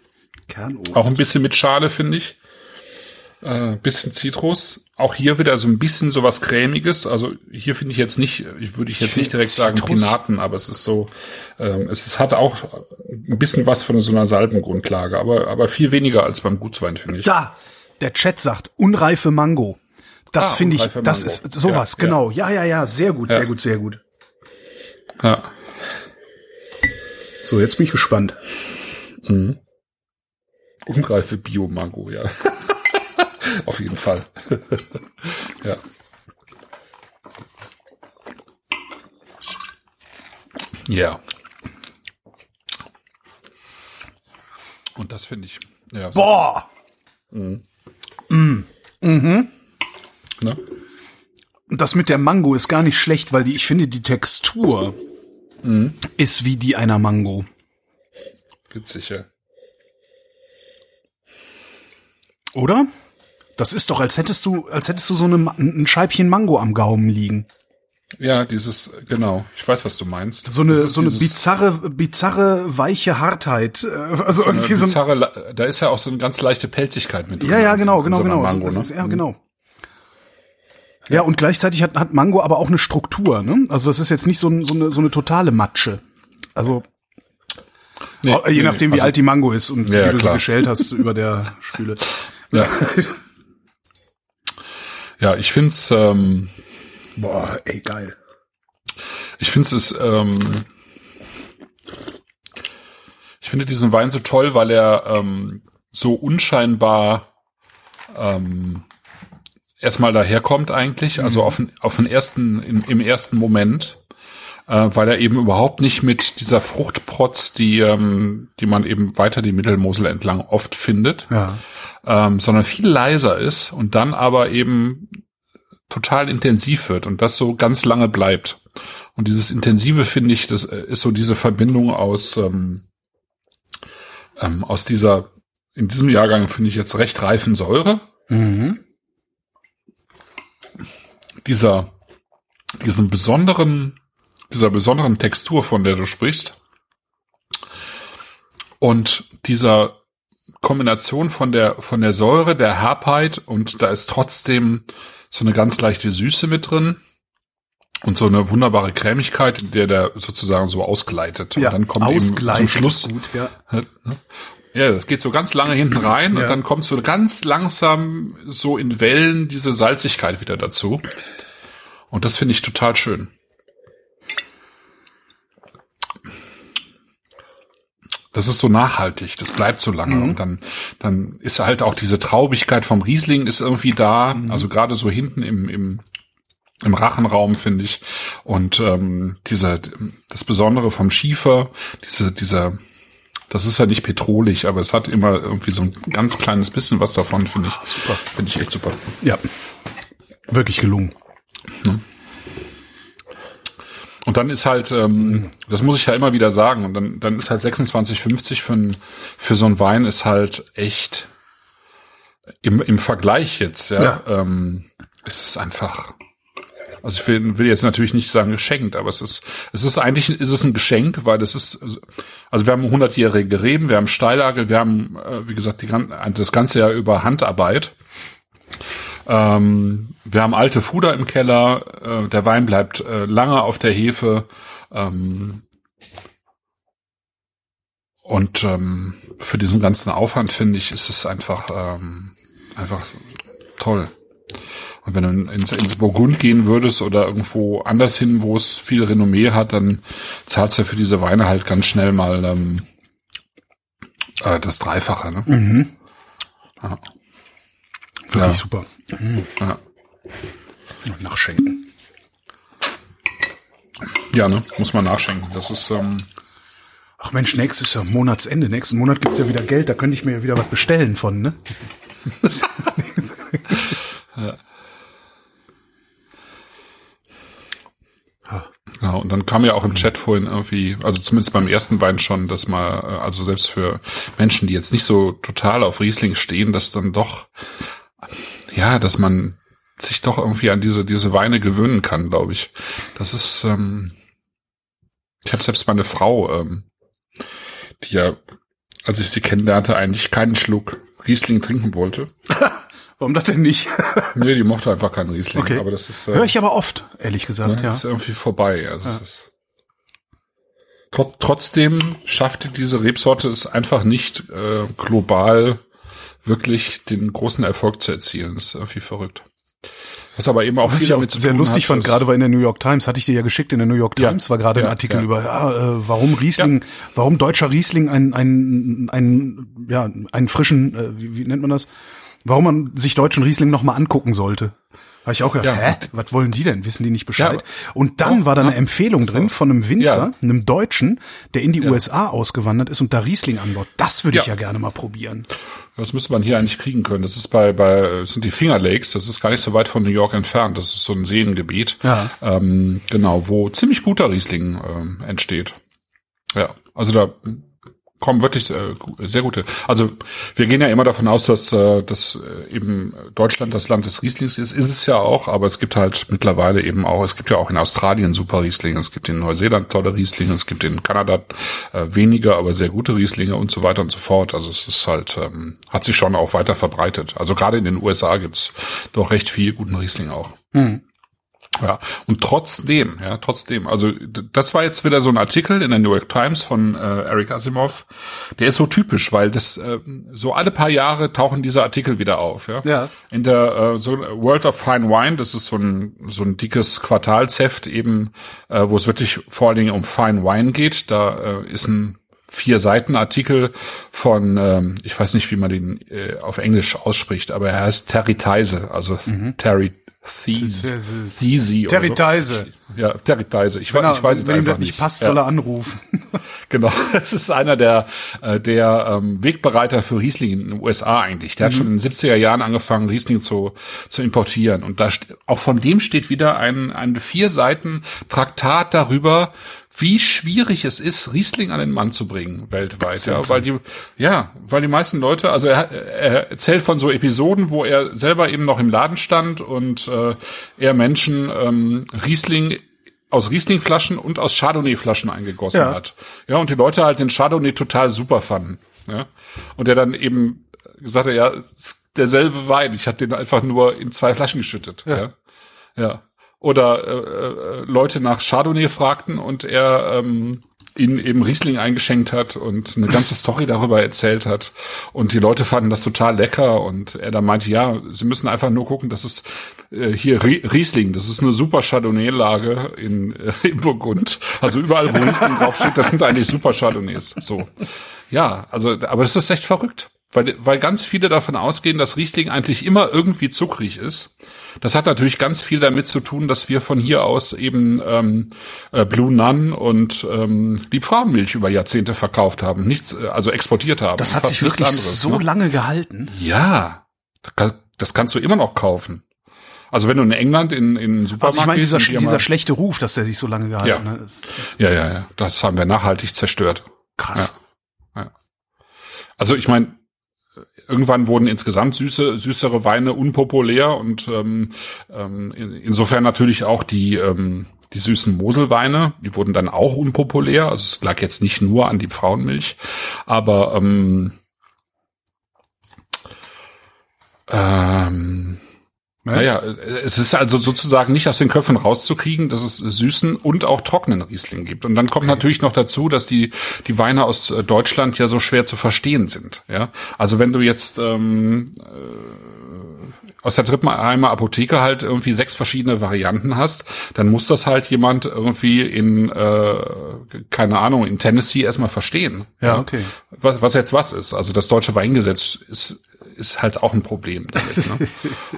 Kernobst. Auch ein bisschen mit Schale, finde ich. Äh, bisschen Zitrus. Auch hier wieder so ein bisschen sowas cremiges. Also hier finde ich jetzt nicht, ich würde ich jetzt ich nicht direkt Zitrus. sagen Pinaten, aber es ist so, ähm, es ist, hat auch ein bisschen was von so einer Salbengrundlage, aber, aber viel weniger als beim Gutswein, finde ich. Da! Der Chat sagt, unreife Mango. Das ah, finde ich, das ist sowas, ja, genau. Ja, ja, ja, sehr gut, ja. sehr gut, sehr gut. Ja. So, jetzt bin ich gespannt. Mhm. Unreife Bio-Mango, ja. Auf jeden Fall. ja. Ja. Und das finde ich. Ja, Boah! Mhm. Mm. Mhm. Ne? Das mit der Mango ist gar nicht schlecht, weil die, ich finde, die Textur mhm. ist wie die einer Mango. Witzig, ja. Oder? Das ist doch, als hättest du, als hättest du so eine, ein Scheibchen Mango am Gaumen liegen. Ja, dieses, genau. Ich weiß, was du meinst. So eine, so eine bizarre, bizarre, weiche Hartheit. Äh, also so irgendwie so ein, da ist ja auch so eine ganz leichte Pelzigkeit mit drin. Ja, ja, genau, genau, so genau. Mango, ne? ist, ja, mhm. genau. Ja, und gleichzeitig hat, hat Mango aber auch eine Struktur, ne? Also das ist jetzt nicht so, so, eine, so eine totale Matsche. Also Nee, Je nee, nachdem, wie also, alt die Mango ist und ja, wie du klar. sie geschält hast über der Spüle. Ja, ja ich find's. Ähm, Boah, ey, geil. Ich finde es. Ähm, ich finde diesen Wein so toll, weil er ähm, so unscheinbar ähm, erstmal daherkommt eigentlich, also mhm. auf, auf den ersten, im, im ersten Moment, äh, weil er eben überhaupt nicht mit dieser Fruchtprotz, die, ähm, die man eben weiter die Mittelmosel entlang oft findet, ja. ähm, sondern viel leiser ist und dann aber eben total intensiv wird und das so ganz lange bleibt. Und dieses Intensive finde ich, das ist so diese Verbindung aus, ähm, ähm, aus dieser, in diesem Jahrgang finde ich jetzt recht reifen Säure. Mhm dieser, diesen besonderen, dieser besonderen Textur, von der du sprichst. Und dieser Kombination von der, von der Säure, der Herbheit und da ist trotzdem so eine ganz leichte Süße mit drin und so eine wunderbare Cremigkeit, in der der sozusagen so ausgleitet. Ja, und dann kommt eben zum Schluss. Gut, ja. Ja, das geht so ganz lange hinten rein ja. und dann kommt so ganz langsam so in Wellen diese Salzigkeit wieder dazu. Und das finde ich total schön. Das ist so nachhaltig, das bleibt so lange mhm. und dann dann ist halt auch diese Traubigkeit vom Riesling ist irgendwie da, mhm. also gerade so hinten im im im Rachenraum finde ich und ähm, dieser das Besondere vom Schiefer, diese dieser das ist ja nicht petrolig, aber es hat immer irgendwie so ein ganz kleines bisschen was davon, finde ich. Super. Finde ich echt super. Ja. Wirklich gelungen. Ne? Und dann ist halt, ähm, das muss ich ja immer wieder sagen, und dann, dann ist halt 26,50 für, ein, für so ein Wein ist halt echt im, im Vergleich jetzt, ja, ja. Ähm, ist es einfach also ich will, will jetzt natürlich nicht sagen geschenkt, aber es ist, es ist eigentlich, ist es ein Geschenk, weil es ist, also wir haben 100-jährige Reben, wir haben Steillage, wir haben, äh, wie gesagt, die, das ganze Jahr über Handarbeit. Ähm, wir haben alte Fuder im Keller, äh, der Wein bleibt äh, lange auf der Hefe. Ähm, und ähm, für diesen ganzen Aufwand finde ich, ist es einfach ähm, einfach toll. Und wenn du ins, ins Burgund gehen würdest oder irgendwo anders hin, wo es viel Renommee hat, dann zahlst du für diese Weine halt ganz schnell mal ähm, äh, das Dreifache. Ne? Mhm. Ja. Wirklich ja. super. Mhm. Ja. Nachschenken. Ja, ne? Muss man nachschenken. Das ist. Ähm, Ach Mensch, nächstes Jahr Monatsende. Nächsten Monat gibt's ja wieder Geld. Da könnte ich mir ja wieder was bestellen von, ne? ja. Ja, und dann kam ja auch im Chat vorhin irgendwie, also zumindest beim ersten Wein schon, dass mal, äh, also selbst für Menschen, die jetzt nicht so total auf Riesling stehen, dass dann doch, ja, dass man sich doch irgendwie an diese, diese Weine gewöhnen kann, glaube ich. Das ist, ähm, ich habe selbst meine Frau, ähm, die ja, als ich sie kennenlernte, eigentlich keinen Schluck Riesling trinken wollte. Warum das denn nicht? nee, die mochte einfach keinen Riesling. Okay. Aber das ist. Äh, Höre ich aber oft, ehrlich gesagt. Ne, ja. Ist irgendwie vorbei. Also ja. ist, tr trotzdem schaffte diese Rebsorte es einfach nicht äh, global wirklich den großen Erfolg zu erzielen. Das ist irgendwie verrückt. Was aber eben auch Was viel damit zu sehr lustig fand, gerade war in der New York Times, hatte ich dir ja geschickt in der New York Times, ja, war gerade ja, ein Artikel ja. über, ja, äh, warum Riesling, warum deutscher Riesling ein, ein, ein, ja, einen frischen, äh, wie, wie nennt man das? Warum man sich deutschen Riesling noch mal angucken sollte. Habe ich auch gedacht, ja. hä, was wollen die denn? Wissen die nicht Bescheid? Ja, und dann oh, war da eine Empfehlung drin von einem Winzer, ja. einem Deutschen, der in die USA ausgewandert ist und da Riesling anbaut. Das würde ich ja gerne mal probieren. Das müsste man hier eigentlich kriegen können. Das ist bei, bei das sind die Finger Lakes, das ist gar nicht so weit von New York entfernt. Das ist so ein Seengebiet. Ja. Ähm, genau, wo ziemlich guter Riesling ähm, entsteht. Ja, also da kommen wirklich äh, sehr gute. Also wir gehen ja immer davon aus, dass, äh, dass äh, eben Deutschland das Land des Rieslings ist. Ist es ja auch, aber es gibt halt mittlerweile eben auch, es gibt ja auch in Australien super Rieslinge, es gibt in Neuseeland tolle Rieslinge, es gibt in Kanada weniger, aber sehr gute Rieslinge und so weiter und so fort. Also es ist halt, ähm, hat sich schon auch weiter verbreitet. Also gerade in den USA gibt's doch recht viel guten Riesling auch. Hm. Ja, und trotzdem, ja, trotzdem, also das war jetzt wieder so ein Artikel in der New York Times von äh, Eric Asimov, der ist so typisch, weil das äh, so alle paar Jahre tauchen diese Artikel wieder auf, ja. Ja. In der äh, so World of Fine Wine, das ist so ein so ein dickes Quartalsheft eben, äh, wo es wirklich vor allen Dingen um Fine Wine geht. Da äh, ist ein vier Seiten Artikel von, ähm, ich weiß nicht, wie man den äh, auf Englisch ausspricht, aber er heißt Terry Teise, also mhm. Terry Thies, Thiesi Terry Teise. Ja, Terry Teise. Ich, wenn er, ich weiß es wenn einfach ihm das nicht passt, ja. soll er anrufen. genau, das ist einer der äh, der ähm, Wegbereiter für Riesling in den USA eigentlich. Der mhm. hat schon in den 70er Jahren angefangen, Riesling zu zu importieren und da auch von dem steht wieder ein ein vier Seiten Traktat darüber, wie schwierig es ist, Riesling an den Mann zu bringen weltweit. Ja, weil die, ja, weil die meisten Leute, also er, er erzählt von so Episoden, wo er selber eben noch im Laden stand und äh, er Menschen ähm, Riesling aus Riesling-Flaschen und aus Chardonnay-Flaschen eingegossen ja. hat. Ja, und die Leute halt den Chardonnay total super fanden. Ja, und er dann eben gesagt hat, ja, derselbe Wein, ich hatte den einfach nur in zwei Flaschen geschüttet. Ja. ja. ja oder äh, äh, Leute nach Chardonnay fragten und er ähm, ihnen eben Riesling eingeschenkt hat und eine ganze Story darüber erzählt hat. Und die Leute fanden das total lecker und er dann meinte, ja, sie müssen einfach nur gucken, dass es äh, hier Riesling, das ist eine super Chardonnay-Lage in, äh, in Burgund. Also überall, wo Riesling draufsteht, das sind eigentlich super Chardonnays. So. Ja, also, aber das ist echt verrückt. Weil, weil ganz viele davon ausgehen, dass Riesling eigentlich immer irgendwie zuckrig ist. Das hat natürlich ganz viel damit zu tun, dass wir von hier aus eben ähm, äh, Blue Nun und ähm, Liebfrauenmilch über Jahrzehnte verkauft haben, nichts, äh, also exportiert haben. Das hat sich wirklich anderes, so ne? lange gehalten. Ja, das kannst du immer noch kaufen. Also wenn du in England in in Supermarkt also ich meine, dieser, gehst, dieser schlechte Ruf, dass der sich so lange gehalten ja. hat. Ja, ja, ja. Das haben wir nachhaltig zerstört. Krass. Ja. ja. Also ich meine, irgendwann wurden insgesamt süße, süßere Weine unpopulär und ähm, ähm, in, insofern natürlich auch die ähm, die süßen Moselweine, die wurden dann auch unpopulär. Also es lag jetzt nicht nur an die Frauenmilch, aber ähm, ähm, naja, es ist also sozusagen nicht aus den Köpfen rauszukriegen, dass es süßen und auch trockenen Riesling gibt. Und dann kommt okay. natürlich noch dazu, dass die, die Weine aus äh, Deutschland ja so schwer zu verstehen sind. Ja, also wenn du jetzt ähm, äh, aus der Trippenheimer Apotheke halt irgendwie sechs verschiedene Varianten hast, dann muss das halt jemand irgendwie in, äh, keine Ahnung, in Tennessee erstmal verstehen. Ja, okay. Was, was jetzt was ist. Also das deutsche Weingesetz ist ist halt auch ein Problem damit. Ne?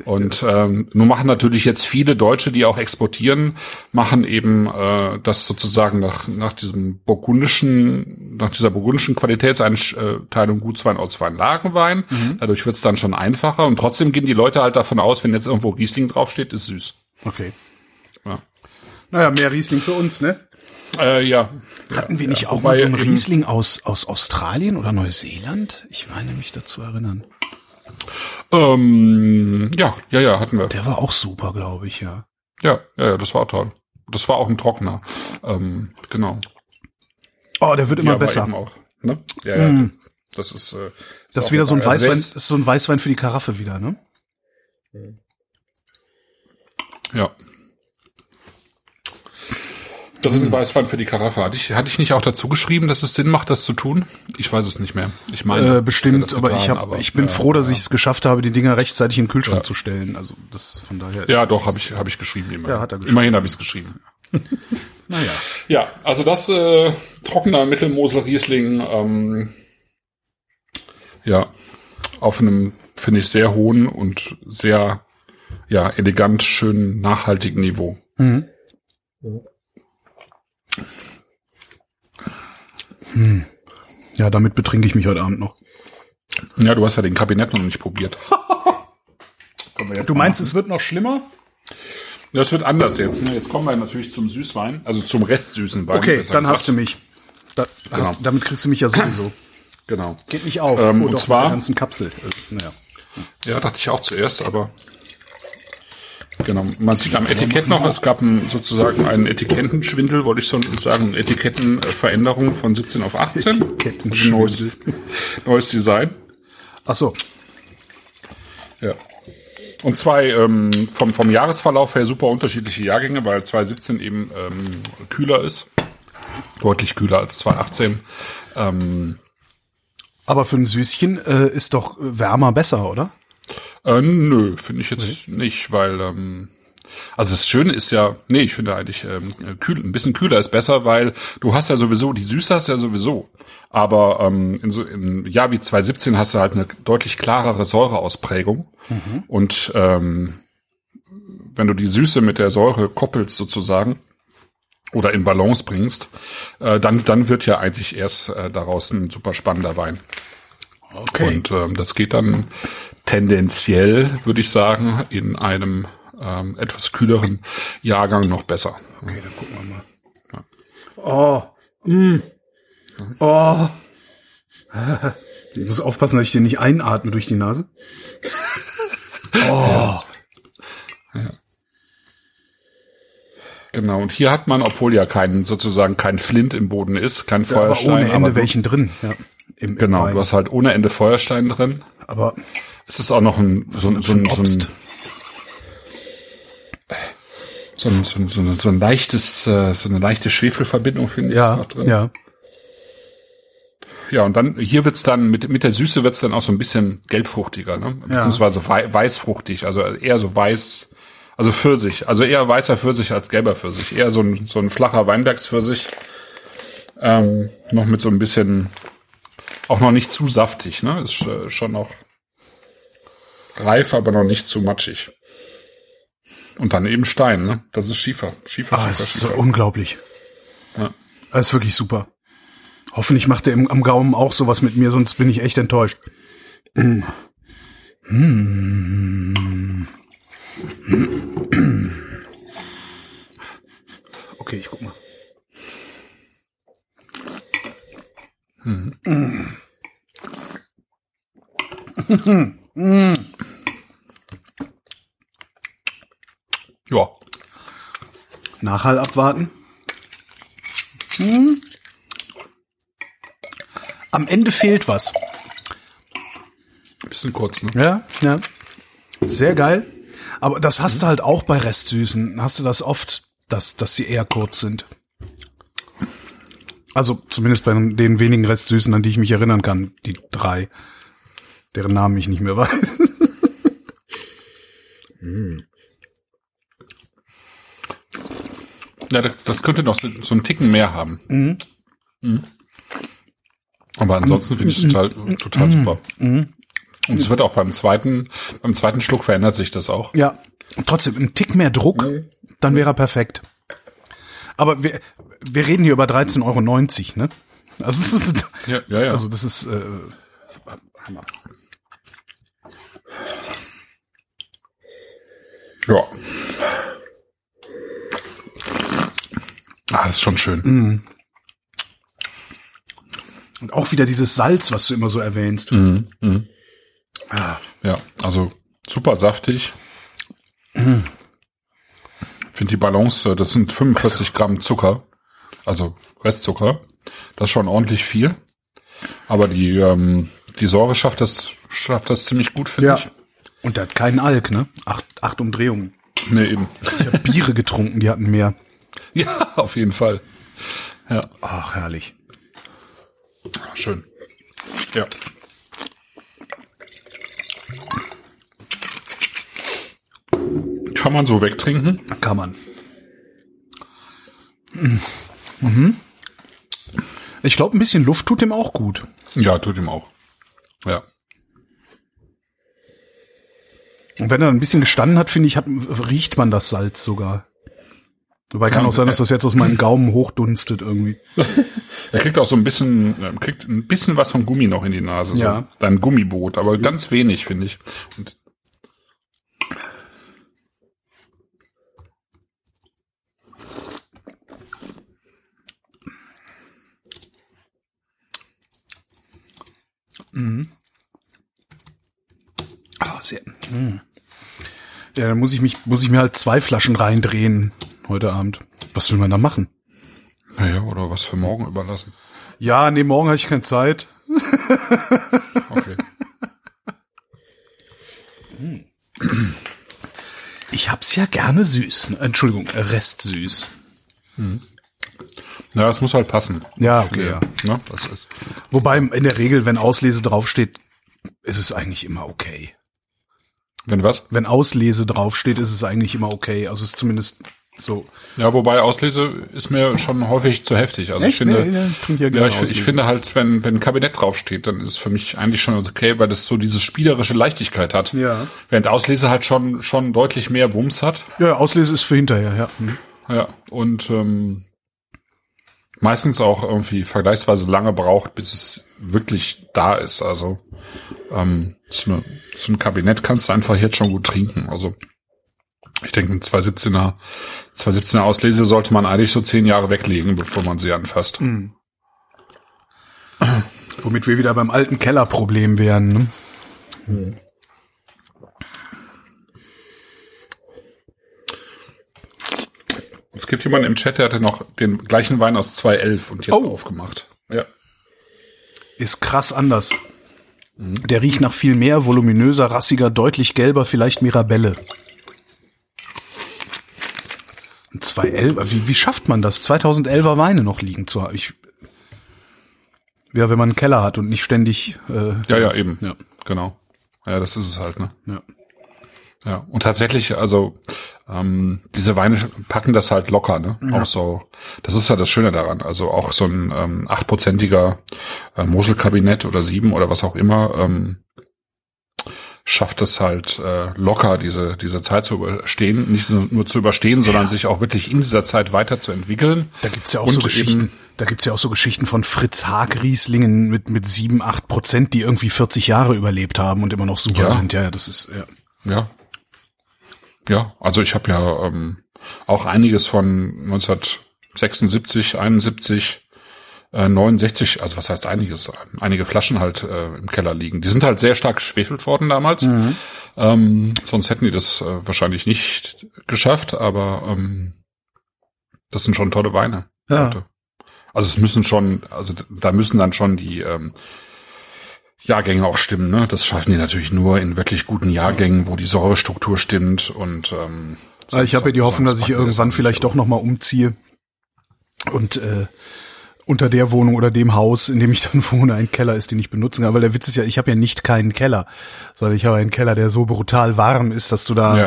Und ähm, nun machen natürlich jetzt viele Deutsche, die auch exportieren, machen eben äh, das sozusagen nach nach diesem burgundischen, nach dieser burgundischen Qualitätseinteilung Gutswein, Ortswein, Lagenwein. Mhm. Dadurch wird's dann schon einfacher und trotzdem gehen die Leute halt davon aus, wenn jetzt irgendwo Riesling draufsteht, ist süß. Okay. Ja. Naja, mehr Riesling für uns, ne? Äh, ja. Hatten wir nicht ja, auch mal so einen Riesling aus, aus Australien oder Neuseeland? Ich meine mich dazu erinnern. Ähm, ja, ja, ja, hatten wir. Der war auch super, glaube ich, ja. Ja, ja, ja, das war toll. Das war auch ein Trockener. Ähm, genau. Oh, der wird immer ja, besser. Auch, ne? Ja, ja. Mm. Das ist. Äh, ist das ist wieder so ein Weißwein. Das ist so ein Weißwein für die Karaffe wieder, ne? Ja. Das ist ein Weißwein für die Karaffe. Hatte ich, hatte ich nicht auch dazu geschrieben, dass es Sinn macht, das zu tun? Ich weiß es nicht mehr. Ich meine, äh, bestimmt, aber getan, ich hab, aber, ich bin ja, froh, dass ja. ich es geschafft habe, die Dinger rechtzeitig im Kühlschrank ja. zu stellen. Also das von daher. ja, doch, habe ich, habe ich geschrieben. Immerhin. Ja, hat er geschrieben. Immerhin habe ich es geschrieben. naja. Ja, also das äh, trockener Mittelmosel Riesling. Ähm, ja, auf einem finde ich sehr hohen und sehr ja elegant, schön nachhaltigen Niveau. Mhm. Hm. Ja, damit betrinke ich mich heute Abend noch. Ja, du hast ja den Kabinett noch nicht probiert. du meinst, es wird noch schlimmer? Ja, es wird anders jetzt. Ne? Jetzt kommen wir natürlich zum Süßwein, also zum restsüßen Wein. Okay, dann gesagt. hast du mich. Da, genau. hast, damit kriegst du mich ja sowieso. Genau. Geht nicht auf. Ähm, oh, und zwar. Mit der ganzen Kapsel. Äh, naja. Ja, dachte ich auch zuerst, aber Genau, man sieht am Etikett noch, es gab ein, sozusagen einen Etikettenschwindel, wollte ich so sagen, Etikettenveränderung von 17 auf 18. Neues, neues Design. Ach so. Ja. Und zwei ähm, vom, vom Jahresverlauf her super unterschiedliche Jahrgänge, weil 2017 eben ähm, kühler ist. Deutlich kühler als 2018. Ähm, Aber für ein Süßchen äh, ist doch wärmer besser, oder? Äh, nö, finde ich jetzt nee. nicht, weil ähm, also das Schöne ist ja, nee, ich finde eigentlich ähm, kühl, ein bisschen kühler ist besser, weil du hast ja sowieso, die Süße hast ja sowieso. Aber ähm, in so im Jahr wie 2017 hast du halt eine deutlich klarere Säureausprägung. Mhm. Und ähm, wenn du die Süße mit der Säure koppelst sozusagen oder in Balance bringst, äh, dann, dann wird ja eigentlich erst äh, daraus ein super spannender Wein. Okay. Und ähm, das geht dann tendenziell, würde ich sagen, in einem ähm, etwas kühleren Jahrgang noch besser. Okay, dann gucken wir mal. Ja. Oh, mm. oh. Ich muss aufpassen, dass ich den nicht einatme durch die Nase. oh. Ja. Genau, und hier hat man, obwohl ja kein, sozusagen kein Flint im Boden ist, kein ja, Feuerstein. Aber ohne Ende aber welchen drin, ja. Im, genau, im du hast halt ohne Ende Feuerstein drin. Aber es ist auch noch ein, so, so, so, ein, so ein so ein, so, so, so ein leichtes, äh, so eine leichte Schwefelverbindung, finde ich, ja, ist noch drin. Ja. Ja, und dann, hier wird's dann, mit, mit der Süße wird's dann auch so ein bisschen gelbfruchtiger, ne? Beziehungsweise ja. weißfruchtig, also eher so weiß, also Pfirsich, also eher weißer Pfirsich als gelber Pfirsich. Eher so ein, so ein flacher Weinbergspfirsich. Ähm, noch mit so ein bisschen, auch noch nicht zu saftig, ne? Ist äh, schon noch reif, aber noch nicht zu matschig. Und dann eben Stein, ne? Das ist Schiefer. Schiefer, ah, Schiefer, ist Schiefer. unglaublich. Ja. Das ist wirklich super. Hoffentlich macht er am Gaumen auch sowas mit mir, sonst bin ich echt enttäuscht. Mm. Mm. Okay, ich guck mal. Mhm. Mm. Ja. Nachhall abwarten. Hm. Am Ende fehlt was. Bisschen kurz, ne? Ja, ja. Sehr geil. Aber das hast du halt auch bei Restsüßen. Hast du das oft, dass, dass sie eher kurz sind. Also zumindest bei den wenigen Restsüßen, an die ich mich erinnern kann. Die drei. Deren Namen ich nicht mehr weiß. hm. Ja, das könnte noch so, einen Ticken mehr haben. Mhm. Mhm. Aber ansonsten finde ich es total, total super. Mhm. Und es wird auch beim zweiten, beim zweiten Schluck verändert sich das auch. Ja, trotzdem ein Tick mehr Druck, dann wäre er perfekt. Aber wir, wir reden hier über 13,90 Euro, ne? Also das ist, ja, ja, ja. Also das ist äh, Hammer. Ja. Ah, das ist schon schön. Mm. Und auch wieder dieses Salz, was du immer so erwähnst. Mm, mm. Ah. Ja, also super saftig. Mm. Finde die Balance, äh, das sind 45 also. Gramm Zucker, also Restzucker. Das ist schon ordentlich viel. Aber die, ähm, die Säure schafft das, schafft das ziemlich gut, finde ja. ich. Und der hat keinen Alk, ne? Acht, acht Umdrehungen. Nee, eben. Ich habe Biere getrunken, die hatten mehr. Ja, auf jeden Fall. Ja. Ach, herrlich. Schön. Ja. Kann man so wegtrinken? Kann man. Mhm. Ich glaube, ein bisschen Luft tut ihm auch gut. Ja, tut ihm auch. Ja. Und wenn er ein bisschen gestanden hat, finde ich, hat, riecht man das Salz sogar. Wobei kann, kann auch sein, dass das jetzt aus meinem Gaumen hochdunstet irgendwie. er kriegt auch so ein bisschen, äh, kriegt ein bisschen was von Gummi noch in die Nase. Ja. So. Dein Gummiboot, aber ganz wenig, finde ich. Und Mhm. Ah, sehr. Mhm. Ja, dann muss ich mich, muss ich mir halt zwei Flaschen reindrehen heute Abend. Was will man da machen? Naja, oder was für morgen überlassen? Ja, nee, morgen habe ich keine Zeit. okay. ist ja gerne süß. Entschuldigung, restsüß. Hm. Ja, es muss halt passen. Ja, okay, ja. Ne? Das ist Wobei in der Regel, wenn Auslese draufsteht, ist es eigentlich immer okay. wenn was? Wenn Auslese draufsteht, ist es eigentlich immer okay. Also es ist zumindest so. Ja, wobei Auslese ist mir schon häufig zu heftig. Also ich finde, Nee, ja, ich trinke ja ja, gerne ich, ich Auslese. finde halt, wenn, wenn ein Kabinett draufsteht, dann ist es für mich eigentlich schon okay, weil das so diese spielerische Leichtigkeit hat. Ja. Während Auslese halt schon, schon deutlich mehr Wumms hat. Ja, Auslese ist für hinterher, ja. Hm. Ja, und ähm, meistens auch irgendwie vergleichsweise lange braucht, bis es wirklich da ist. Also ähm, so, eine, so ein Kabinett kannst du einfach jetzt schon gut trinken. Also ich denke, ein 217er, 217er Auslese sollte man eigentlich so zehn Jahre weglegen, bevor man sie anfasst. Womit wir wieder beim alten Kellerproblem wären. Ne? Es gibt jemanden im Chat, der hatte noch den gleichen Wein aus 211 und jetzt Oh. aufgemacht. Ja. Ist krass anders. Der riecht nach viel mehr, voluminöser, rassiger, deutlich gelber, vielleicht Mirabelle. Ein 211, wie, wie schafft man das, 2011er Weine noch liegen zu haben? Ich, ja, wenn man einen Keller hat und nicht ständig, äh, Ja, ja, eben. Ja. Genau. Ja, das ist es halt, ne? ja. Ja, und tatsächlich, also ähm, diese Weine packen das halt locker, ne? Auch so, das ist ja das Schöne daran. Also auch so ein ähm, achtprozentiger äh, Moselkabinett oder sieben oder was auch immer ähm, schafft es halt äh, locker, diese diese Zeit zu überstehen, nicht nur, nur zu überstehen, sondern sich auch wirklich in dieser Zeit weiterzuentwickeln. Da gibt's ja auch Und so Geschichten. Da gibt's ja auch so Geschichten von Fritz Haag Rieslingen mit mit sieben, acht Prozent, die irgendwie 40 Jahre überlebt haben und immer noch super Ja. sind. Ja, das ist ja. Ja. Ja, also ich habe ja ähm, auch einiges von 1976, 71, äh, 69, also was heißt einiges, einige Flaschen halt äh, im Keller liegen. Die sind halt sehr stark geschwefelt worden damals. Ähm, sonst hätten die das äh, wahrscheinlich nicht geschafft, aber ähm, das sind schon tolle Weine. Ja. heute. Also es müssen schon, also da müssen dann schon die ähm, Jahrgänge auch stimmen. Ne? Das schaffen die natürlich nur in wirklich guten Jahrgängen, wo die Säurestruktur stimmt und ähm, Ah, ich habe ja die Hoffnung, dass ich irgendwann vielleicht doch noch mal umziehe und äh, unter der Wohnung oder dem Haus, in dem ich dann wohne, ein Keller ist, den ich benutzen kann. Weil der Witz ist ja, ich habe ja nicht keinen Keller, sondern ich habe einen Keller, der so brutal warm ist, dass du da, Ja.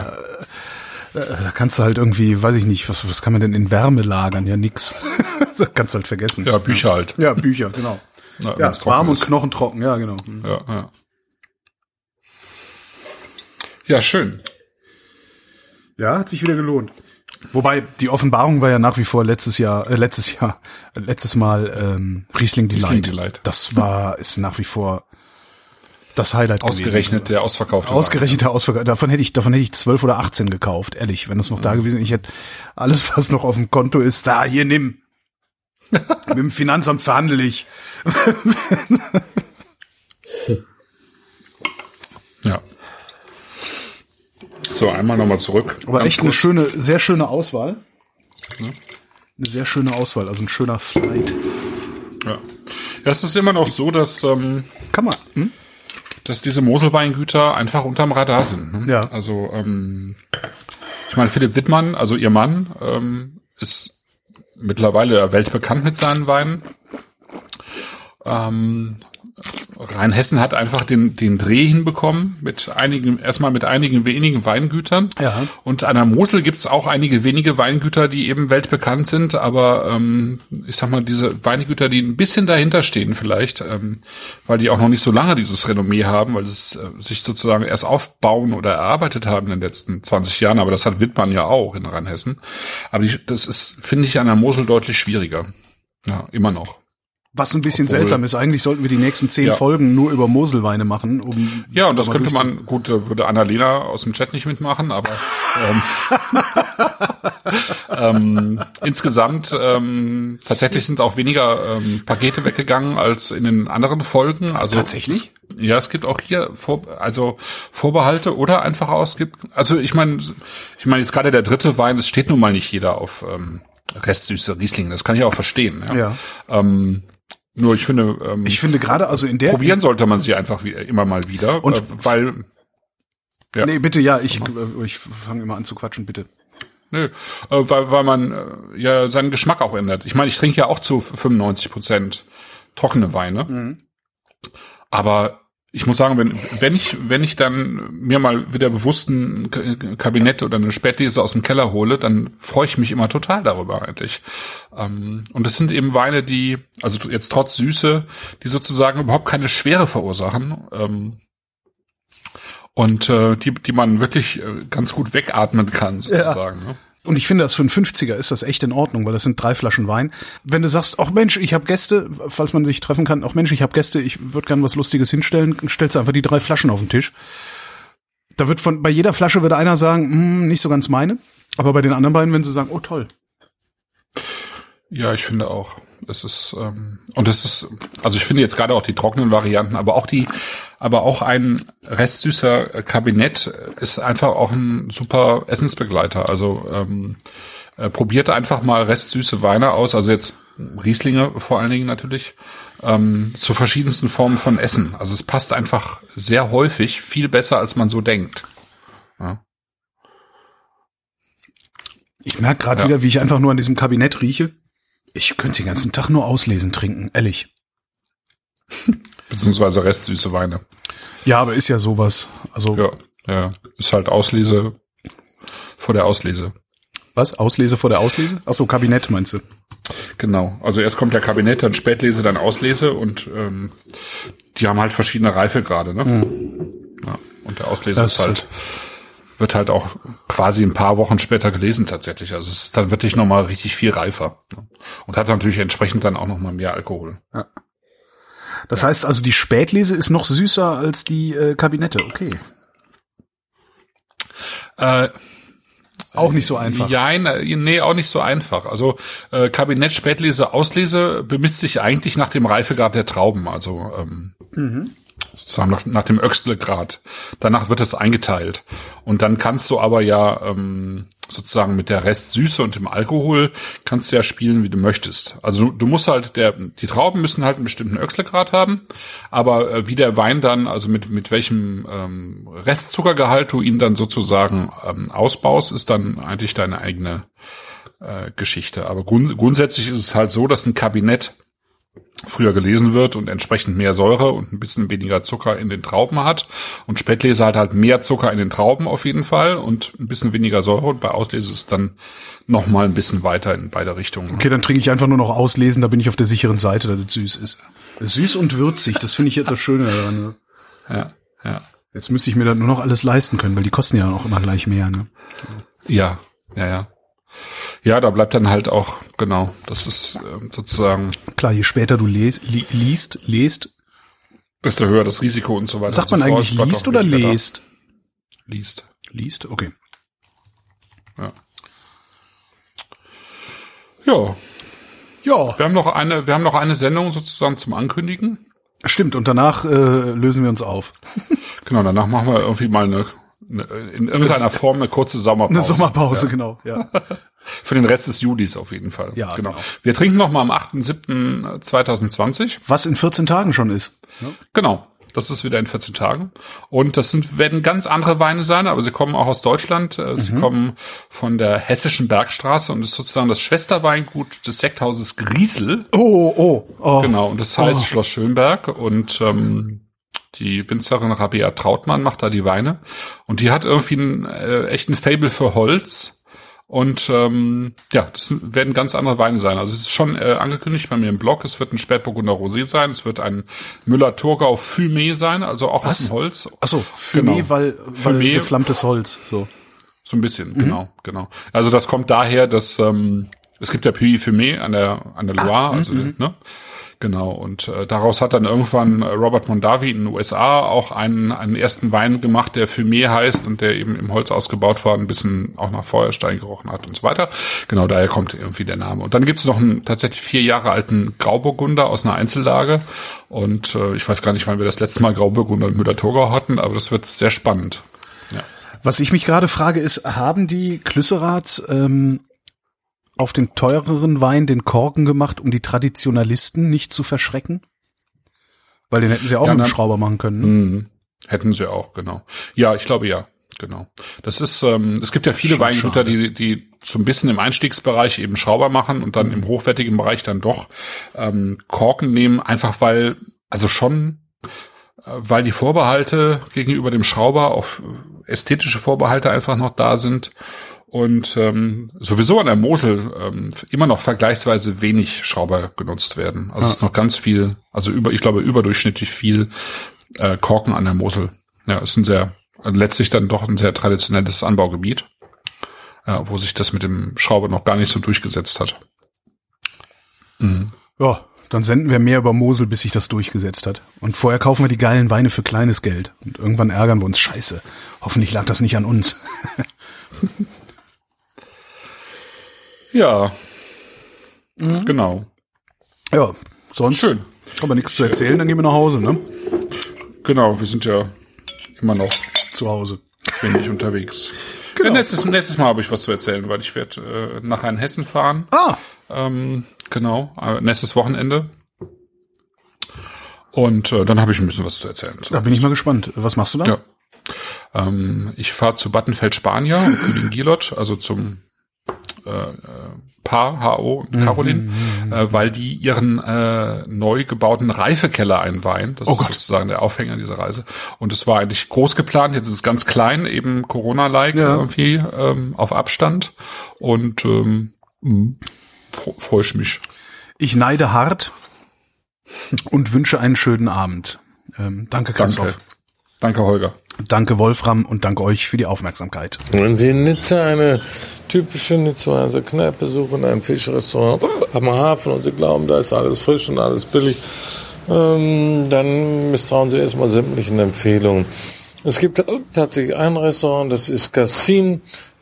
äh, da kannst du halt irgendwie, weiß ich nicht, was, was kann man denn in Wärme lagern? Ja, nix. das kannst du halt vergessen. Ja, Bücher halt. Ja, Bücher, genau. Ja, trocken warm und ist. knochentrocken, ja, genau. Hm. Ja, ja. Ja, schön. Ja, hat sich wieder gelohnt. Wobei die Offenbarung war ja nach wie vor letztes Jahr, äh, letztes Jahr, äh, letztes Mal ähm, Riesling Delight. Riesling Delight. Das war ist nach wie vor das Highlight Ausgerechnet der ausverkaufte gewesen. Ausgerechnet der Ausverkauf. Davon hätte ich, davon hätte ich zwölf oder 18 gekauft, ehrlich. Wenn das noch da Mhm. gewesen wäre, ich hätte alles, was noch auf dem Konto ist, da hier nimm. Mit dem Finanzamt verhandle ich. Ja. So, einmal nochmal zurück. Aber Ganz echt eine kurz. schöne, sehr schöne Auswahl. Eine sehr schöne Auswahl, also ein schöner Flight. Ja. ja, es ist immer noch so, dass ähm, Kann man. Hm? dass diese Moselweingüter einfach unterm Radar sind. Ne? Ja. Also ähm, ich meine, Philipp Wittmann, also ihr Mann, ähm, ist mittlerweile weltbekannt mit seinen Weinen. Ähm, Rheinhessen hat einfach den, den Dreh hinbekommen mit einigen, erstmal mit einigen wenigen Weingütern. Ja. Und an der Mosel gibt's auch einige wenige Weingüter, die eben weltbekannt sind, aber ähm, ich sag mal, diese Weingüter, die ein bisschen dahinter stehen vielleicht, ähm, weil die auch noch nicht so lange dieses Renommee haben, weil es äh, sich sozusagen erst aufbauen oder erarbeitet haben in den letzten 20 Jahren, aber das hat Wittmann ja auch in Rheinhessen. Aber die, das ist, finde ich, an der Mosel deutlich schwieriger. Ja, immer noch. Was ein bisschen Obwohl- seltsam ist. Eigentlich sollten wir die nächsten zehn Ja. Folgen nur über Moselweine machen. Um Ja, und das könnte man, gut, würde Annalena aus dem Chat nicht mitmachen, aber ähm, ähm, insgesamt ähm, tatsächlich sind auch weniger ähm, Pakete weggegangen als in den anderen Folgen. Also Tatsächlich? Ja, es gibt auch hier vor, also Vorbehalte oder einfach ausgibt. Also ich meine, ich meine jetzt gerade der dritte Wein, es steht nun mal nicht jeder auf ähm, Restsüße Riesling. Das kann ich auch verstehen. Ja. Ja. Ähm, nur ich finde, ähm, Ich finde gerade, also in der probieren sollte man sie einfach wie, immer mal wieder, Und äh, weil Ja. Nee, bitte, ja, ich, ich fange immer an zu quatschen, bitte. Nö, äh, weil, weil man äh, ja seinen Geschmack auch ändert. Ich meine, ich trinke ja auch zu 95 Prozent trockene Weine. Mhm. Aber ich muss sagen, wenn, wenn ich, wenn ich dann mir mal wieder bewusst ein Kabinett oder eine Spätlese aus dem Keller hole, dann freue ich mich immer total darüber eigentlich. Ähm, und es sind eben Weine, die, also jetzt trotz Süße, die sozusagen überhaupt keine Schwere verursachen. Ähm, und äh, die, die man wirklich äh, ganz gut wegatmen kann, sozusagen. Ja. Und ich finde, das für einen 50er ist das echt in Ordnung, weil das sind drei Flaschen Wein. Wenn du sagst, ach Mensch, ich habe Gäste, falls man sich treffen kann, ach Mensch, ich habe Gäste, ich würde gern was Lustiges hinstellen, stellst du einfach die drei Flaschen auf den Tisch. Da wird von bei jeder Flasche würde einer sagen, hm, nicht so ganz meine, aber bei den anderen beiden, wenn sie sagen, oh toll. Ja, ich finde auch. Es ist ähm, und es ist, also ich finde jetzt gerade auch die trockenen Varianten, aber auch die, aber auch ein restsüßer Kabinett ist einfach auch ein super Essensbegleiter. Also ähm, äh, probiert einfach mal restsüße Weine aus, also jetzt Rieslinge vor allen Dingen natürlich, ähm, zu verschiedensten Formen von Essen. Also es passt einfach sehr häufig viel besser, als man so denkt. Ja. Ich merke gerade ja. wieder, wie ich einfach nur an diesem Kabinett rieche. Ich könnte den ganzen Tag nur auslesen trinken, ehrlich. Beziehungsweise restsüße Weine. Ja, aber ist ja sowas. Also ja, ja, ist halt Auslese vor der Auslese. Was? Auslese vor der Auslese? Ach so, Kabinett meinst du? Genau. Also erst kommt der Kabinett, dann Spätlese, dann Auslese und ähm, die haben halt verschiedene Reifegrade, ne? Mhm. Ja, und der Auslese das ist halt wird halt auch quasi ein paar Wochen später gelesen tatsächlich. Also es ist dann wirklich nochmal richtig viel reifer. Und hat natürlich entsprechend dann auch nochmal mehr Alkohol. Ja. Das heißt also, die Spätlese ist noch süßer als die äh, Kabinette. Okay. Äh, auch nicht so einfach. Ja, nee, auch nicht so einfach. Also äh, Kabinett, Spätlese, Auslese bemisst sich eigentlich nach dem Reifegrad der Trauben. Also ähm, mhm sozusagen nach, nach dem Öxle-Grad. Danach wird es eingeteilt. Und dann kannst du aber ja ähm, sozusagen mit der Restsüße und dem Alkohol kannst du ja spielen, wie du möchtest. Also du, musst halt, der, die Trauben müssen halt einen bestimmten Öxle-Grad haben, aber äh, wie der Wein dann, also mit, mit welchem ähm, Restzuckergehalt du ihn dann sozusagen ähm, ausbaust, ist dann eigentlich deine eigene äh, Geschichte. Aber grund, grundsätzlich ist es halt so, dass ein Kabinett früher gelesen wird und entsprechend mehr Säure und ein bisschen weniger Zucker in den Trauben hat. Und Spätlese hat halt mehr Zucker in den Trauben auf jeden Fall und ein bisschen weniger Säure und bei Auslese ist dann noch mal ein bisschen weiter in beide Richtungen. Okay, dann trinke ich einfach nur noch Auslesen, da bin ich auf der sicheren Seite, dass es süß ist. Süß und würzig, das finde ich jetzt das Schöne daran. Ne? Ja, ja. Jetzt müsste ich mir dann nur noch alles leisten können, weil die kosten ja dann auch immer gleich mehr. Ne? Ja, ja, ja. Ja, da bleibt dann halt auch, genau, das ist äh, sozusagen. Klar, je später du les, li, liest, lest, desto höher das Risiko und so weiter. Sagt man so eigentlich liest oder lest? Liest. Liest, okay. Ja. Ja. Ja. Wir haben noch eine, wir haben noch eine Sendung sozusagen zum Ankündigen. Stimmt, und danach äh, lösen wir uns auf. genau, danach machen wir irgendwie mal eine in irgendeiner Form eine kurze Sommerpause. Eine Sommerpause, ja. genau, ja. Für den Rest des Julis auf jeden Fall. Ja, genau. genau. Wir trinken noch mal am 8.7.2020. Was in 14 Tagen schon ist. Ja. Genau. Das ist wieder in 14 Tagen. Und das sind, werden ganz andere Weine sein, aber sie kommen auch aus Deutschland. Äh, sie mhm. kommen von der Hessischen Bergstraße und ist sozusagen das Schwesterweingut des Sekthauses Griesel. Oh, oh, oh. Genau. Und das heißt oh. Schloss Schönberg und, ähm, die Winzerin Rabea Trautmann macht da die Weine. Und die hat irgendwie einen äh, echten Fable für Holz. Und ähm, ja, das werden ganz andere Weine sein. Also es ist schon äh, angekündigt bei mir im Blog, es wird ein Spätburgunder Rosé sein, es wird ein Müller-Thurgau Fumé sein, also auch Was? aus dem Holz. Achso, Fumé, genau. weil, weil Fumé, geflammtes Holz. So, so ein bisschen, mhm. genau, genau. Also das kommt daher, dass ähm, es gibt ja Puy Fumé an der an der Loire, ah, also mhm. ne? Genau, und äh, daraus hat dann irgendwann Robert Mondavi in den USA auch einen, einen ersten Wein gemacht, der Fumé heißt und der eben im Holz ausgebaut war, ein bisschen auch nach Feuerstein gerochen hat und so weiter. Genau, daher kommt irgendwie der Name. Und dann gibt es noch einen tatsächlich vier Jahre alten Grauburgunder aus einer Einzellage. Und äh, ich weiß gar nicht, wann wir das letzte Mal Grauburgunder und Müller-Thurgau hatten, aber das wird sehr spannend. Ja. Was ich mich gerade frage, ist, haben die Klüsserats ähm, auf den teureren Wein den Korken gemacht, um die Traditionalisten nicht zu verschrecken? Weil den hätten sie auch ja, mit einem Schrauber machen können. Ne? Mhm. Hätten sie auch, genau. Ja, ich glaube ja. Genau. Das ist, ähm, es gibt ja viele Weingüter, die, die so ein bisschen im Einstiegsbereich eben Schrauber machen und dann im hochwertigen Bereich dann doch ähm, Korken nehmen, einfach weil, also schon, äh, weil die Vorbehalte gegenüber dem Schrauber auf ästhetische Vorbehalte einfach noch da sind und ähm, sowieso an der Mosel ähm, immer noch vergleichsweise wenig Schrauber genutzt werden. Also ja. es ist noch ganz viel, also über, ich glaube überdurchschnittlich viel äh, Korken an der Mosel. Ja, ist ein sehr letztlich dann doch ein sehr traditionelles Anbaugebiet, äh, wo sich das mit dem Schrauber noch gar nicht so durchgesetzt hat. Mhm. Ja, dann senden wir mehr über Mosel, bis sich das durchgesetzt hat. Und vorher kaufen wir die geilen Weine für kleines Geld. Und irgendwann ärgern wir uns. Scheiße. Hoffentlich lag das nicht an uns. ja. Mhm. Genau. Ja, sonst. Schön. Aber nichts zu erzählen, dann gehen wir nach Hause, ne? Genau, wir sind ja immer noch zu Hause. Bin ich unterwegs. Genau. Nächstes, nächstes Mal habe ich was zu erzählen, weil ich werde äh, nach Hessen fahren. Ah. Ähm, genau, äh, nächstes Wochenende. Und äh, dann habe ich ein bisschen was zu erzählen. Da bin ich mal gespannt. Was machst du da? Ja. Ähm, ich fahre zu Battenfeld Spanier und Kühlin Gilot, also zum äh, Paar, HO und Caroline, mhm, äh, weil die ihren äh, neu gebauten Reifekeller einweihen. Das oh ist Gott. sozusagen der Aufhänger dieser Reise. Und es war eigentlich groß geplant, jetzt ist es ganz klein, eben Corona-like ja. irgendwie ähm, auf Abstand. Und ähm, hm, freue ich mich. Ich neide hart und wünsche einen schönen Abend. Ähm, danke, Christoph. Danke. danke, Holger. Danke Wolfram und danke euch für die Aufmerksamkeit. Wenn Sie in Nizza eine typische Nizzaer Kneipe suchen, ein Fischrestaurant am Hafen und Sie glauben, da ist alles frisch und alles billig, ähm, dann misstrauen Sie erstmal sämtlichen Empfehlungen. Es gibt tatsächlich ein Restaurant, das ist Cassin.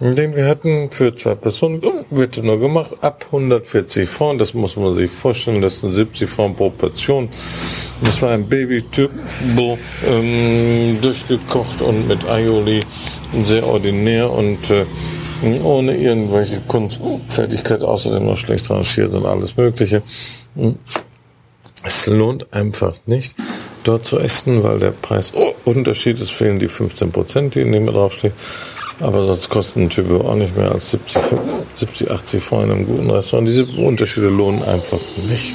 den wir hatten für zwei Personen, oh, wird nur gemacht, ab 140 Francs, das muss man sich vorstellen, das sind 70 Francs pro Portion. Das war ein Baby-Typ, ähm, durchgekocht und mit Aioli, sehr ordinär und äh, ohne irgendwelche Kunstfertigkeit, außerdem noch schlecht rangiert und alles Mögliche. Es lohnt einfach nicht, dort zu essen, weil der Preisunterschied ist, fehlen die 15 Prozent, die in dem draufstehen. Aber sonst kosten ein Typo auch nicht mehr als 70, 70 80 Franken in einem guten Restaurant. Diese Unterschiede lohnen einfach nicht.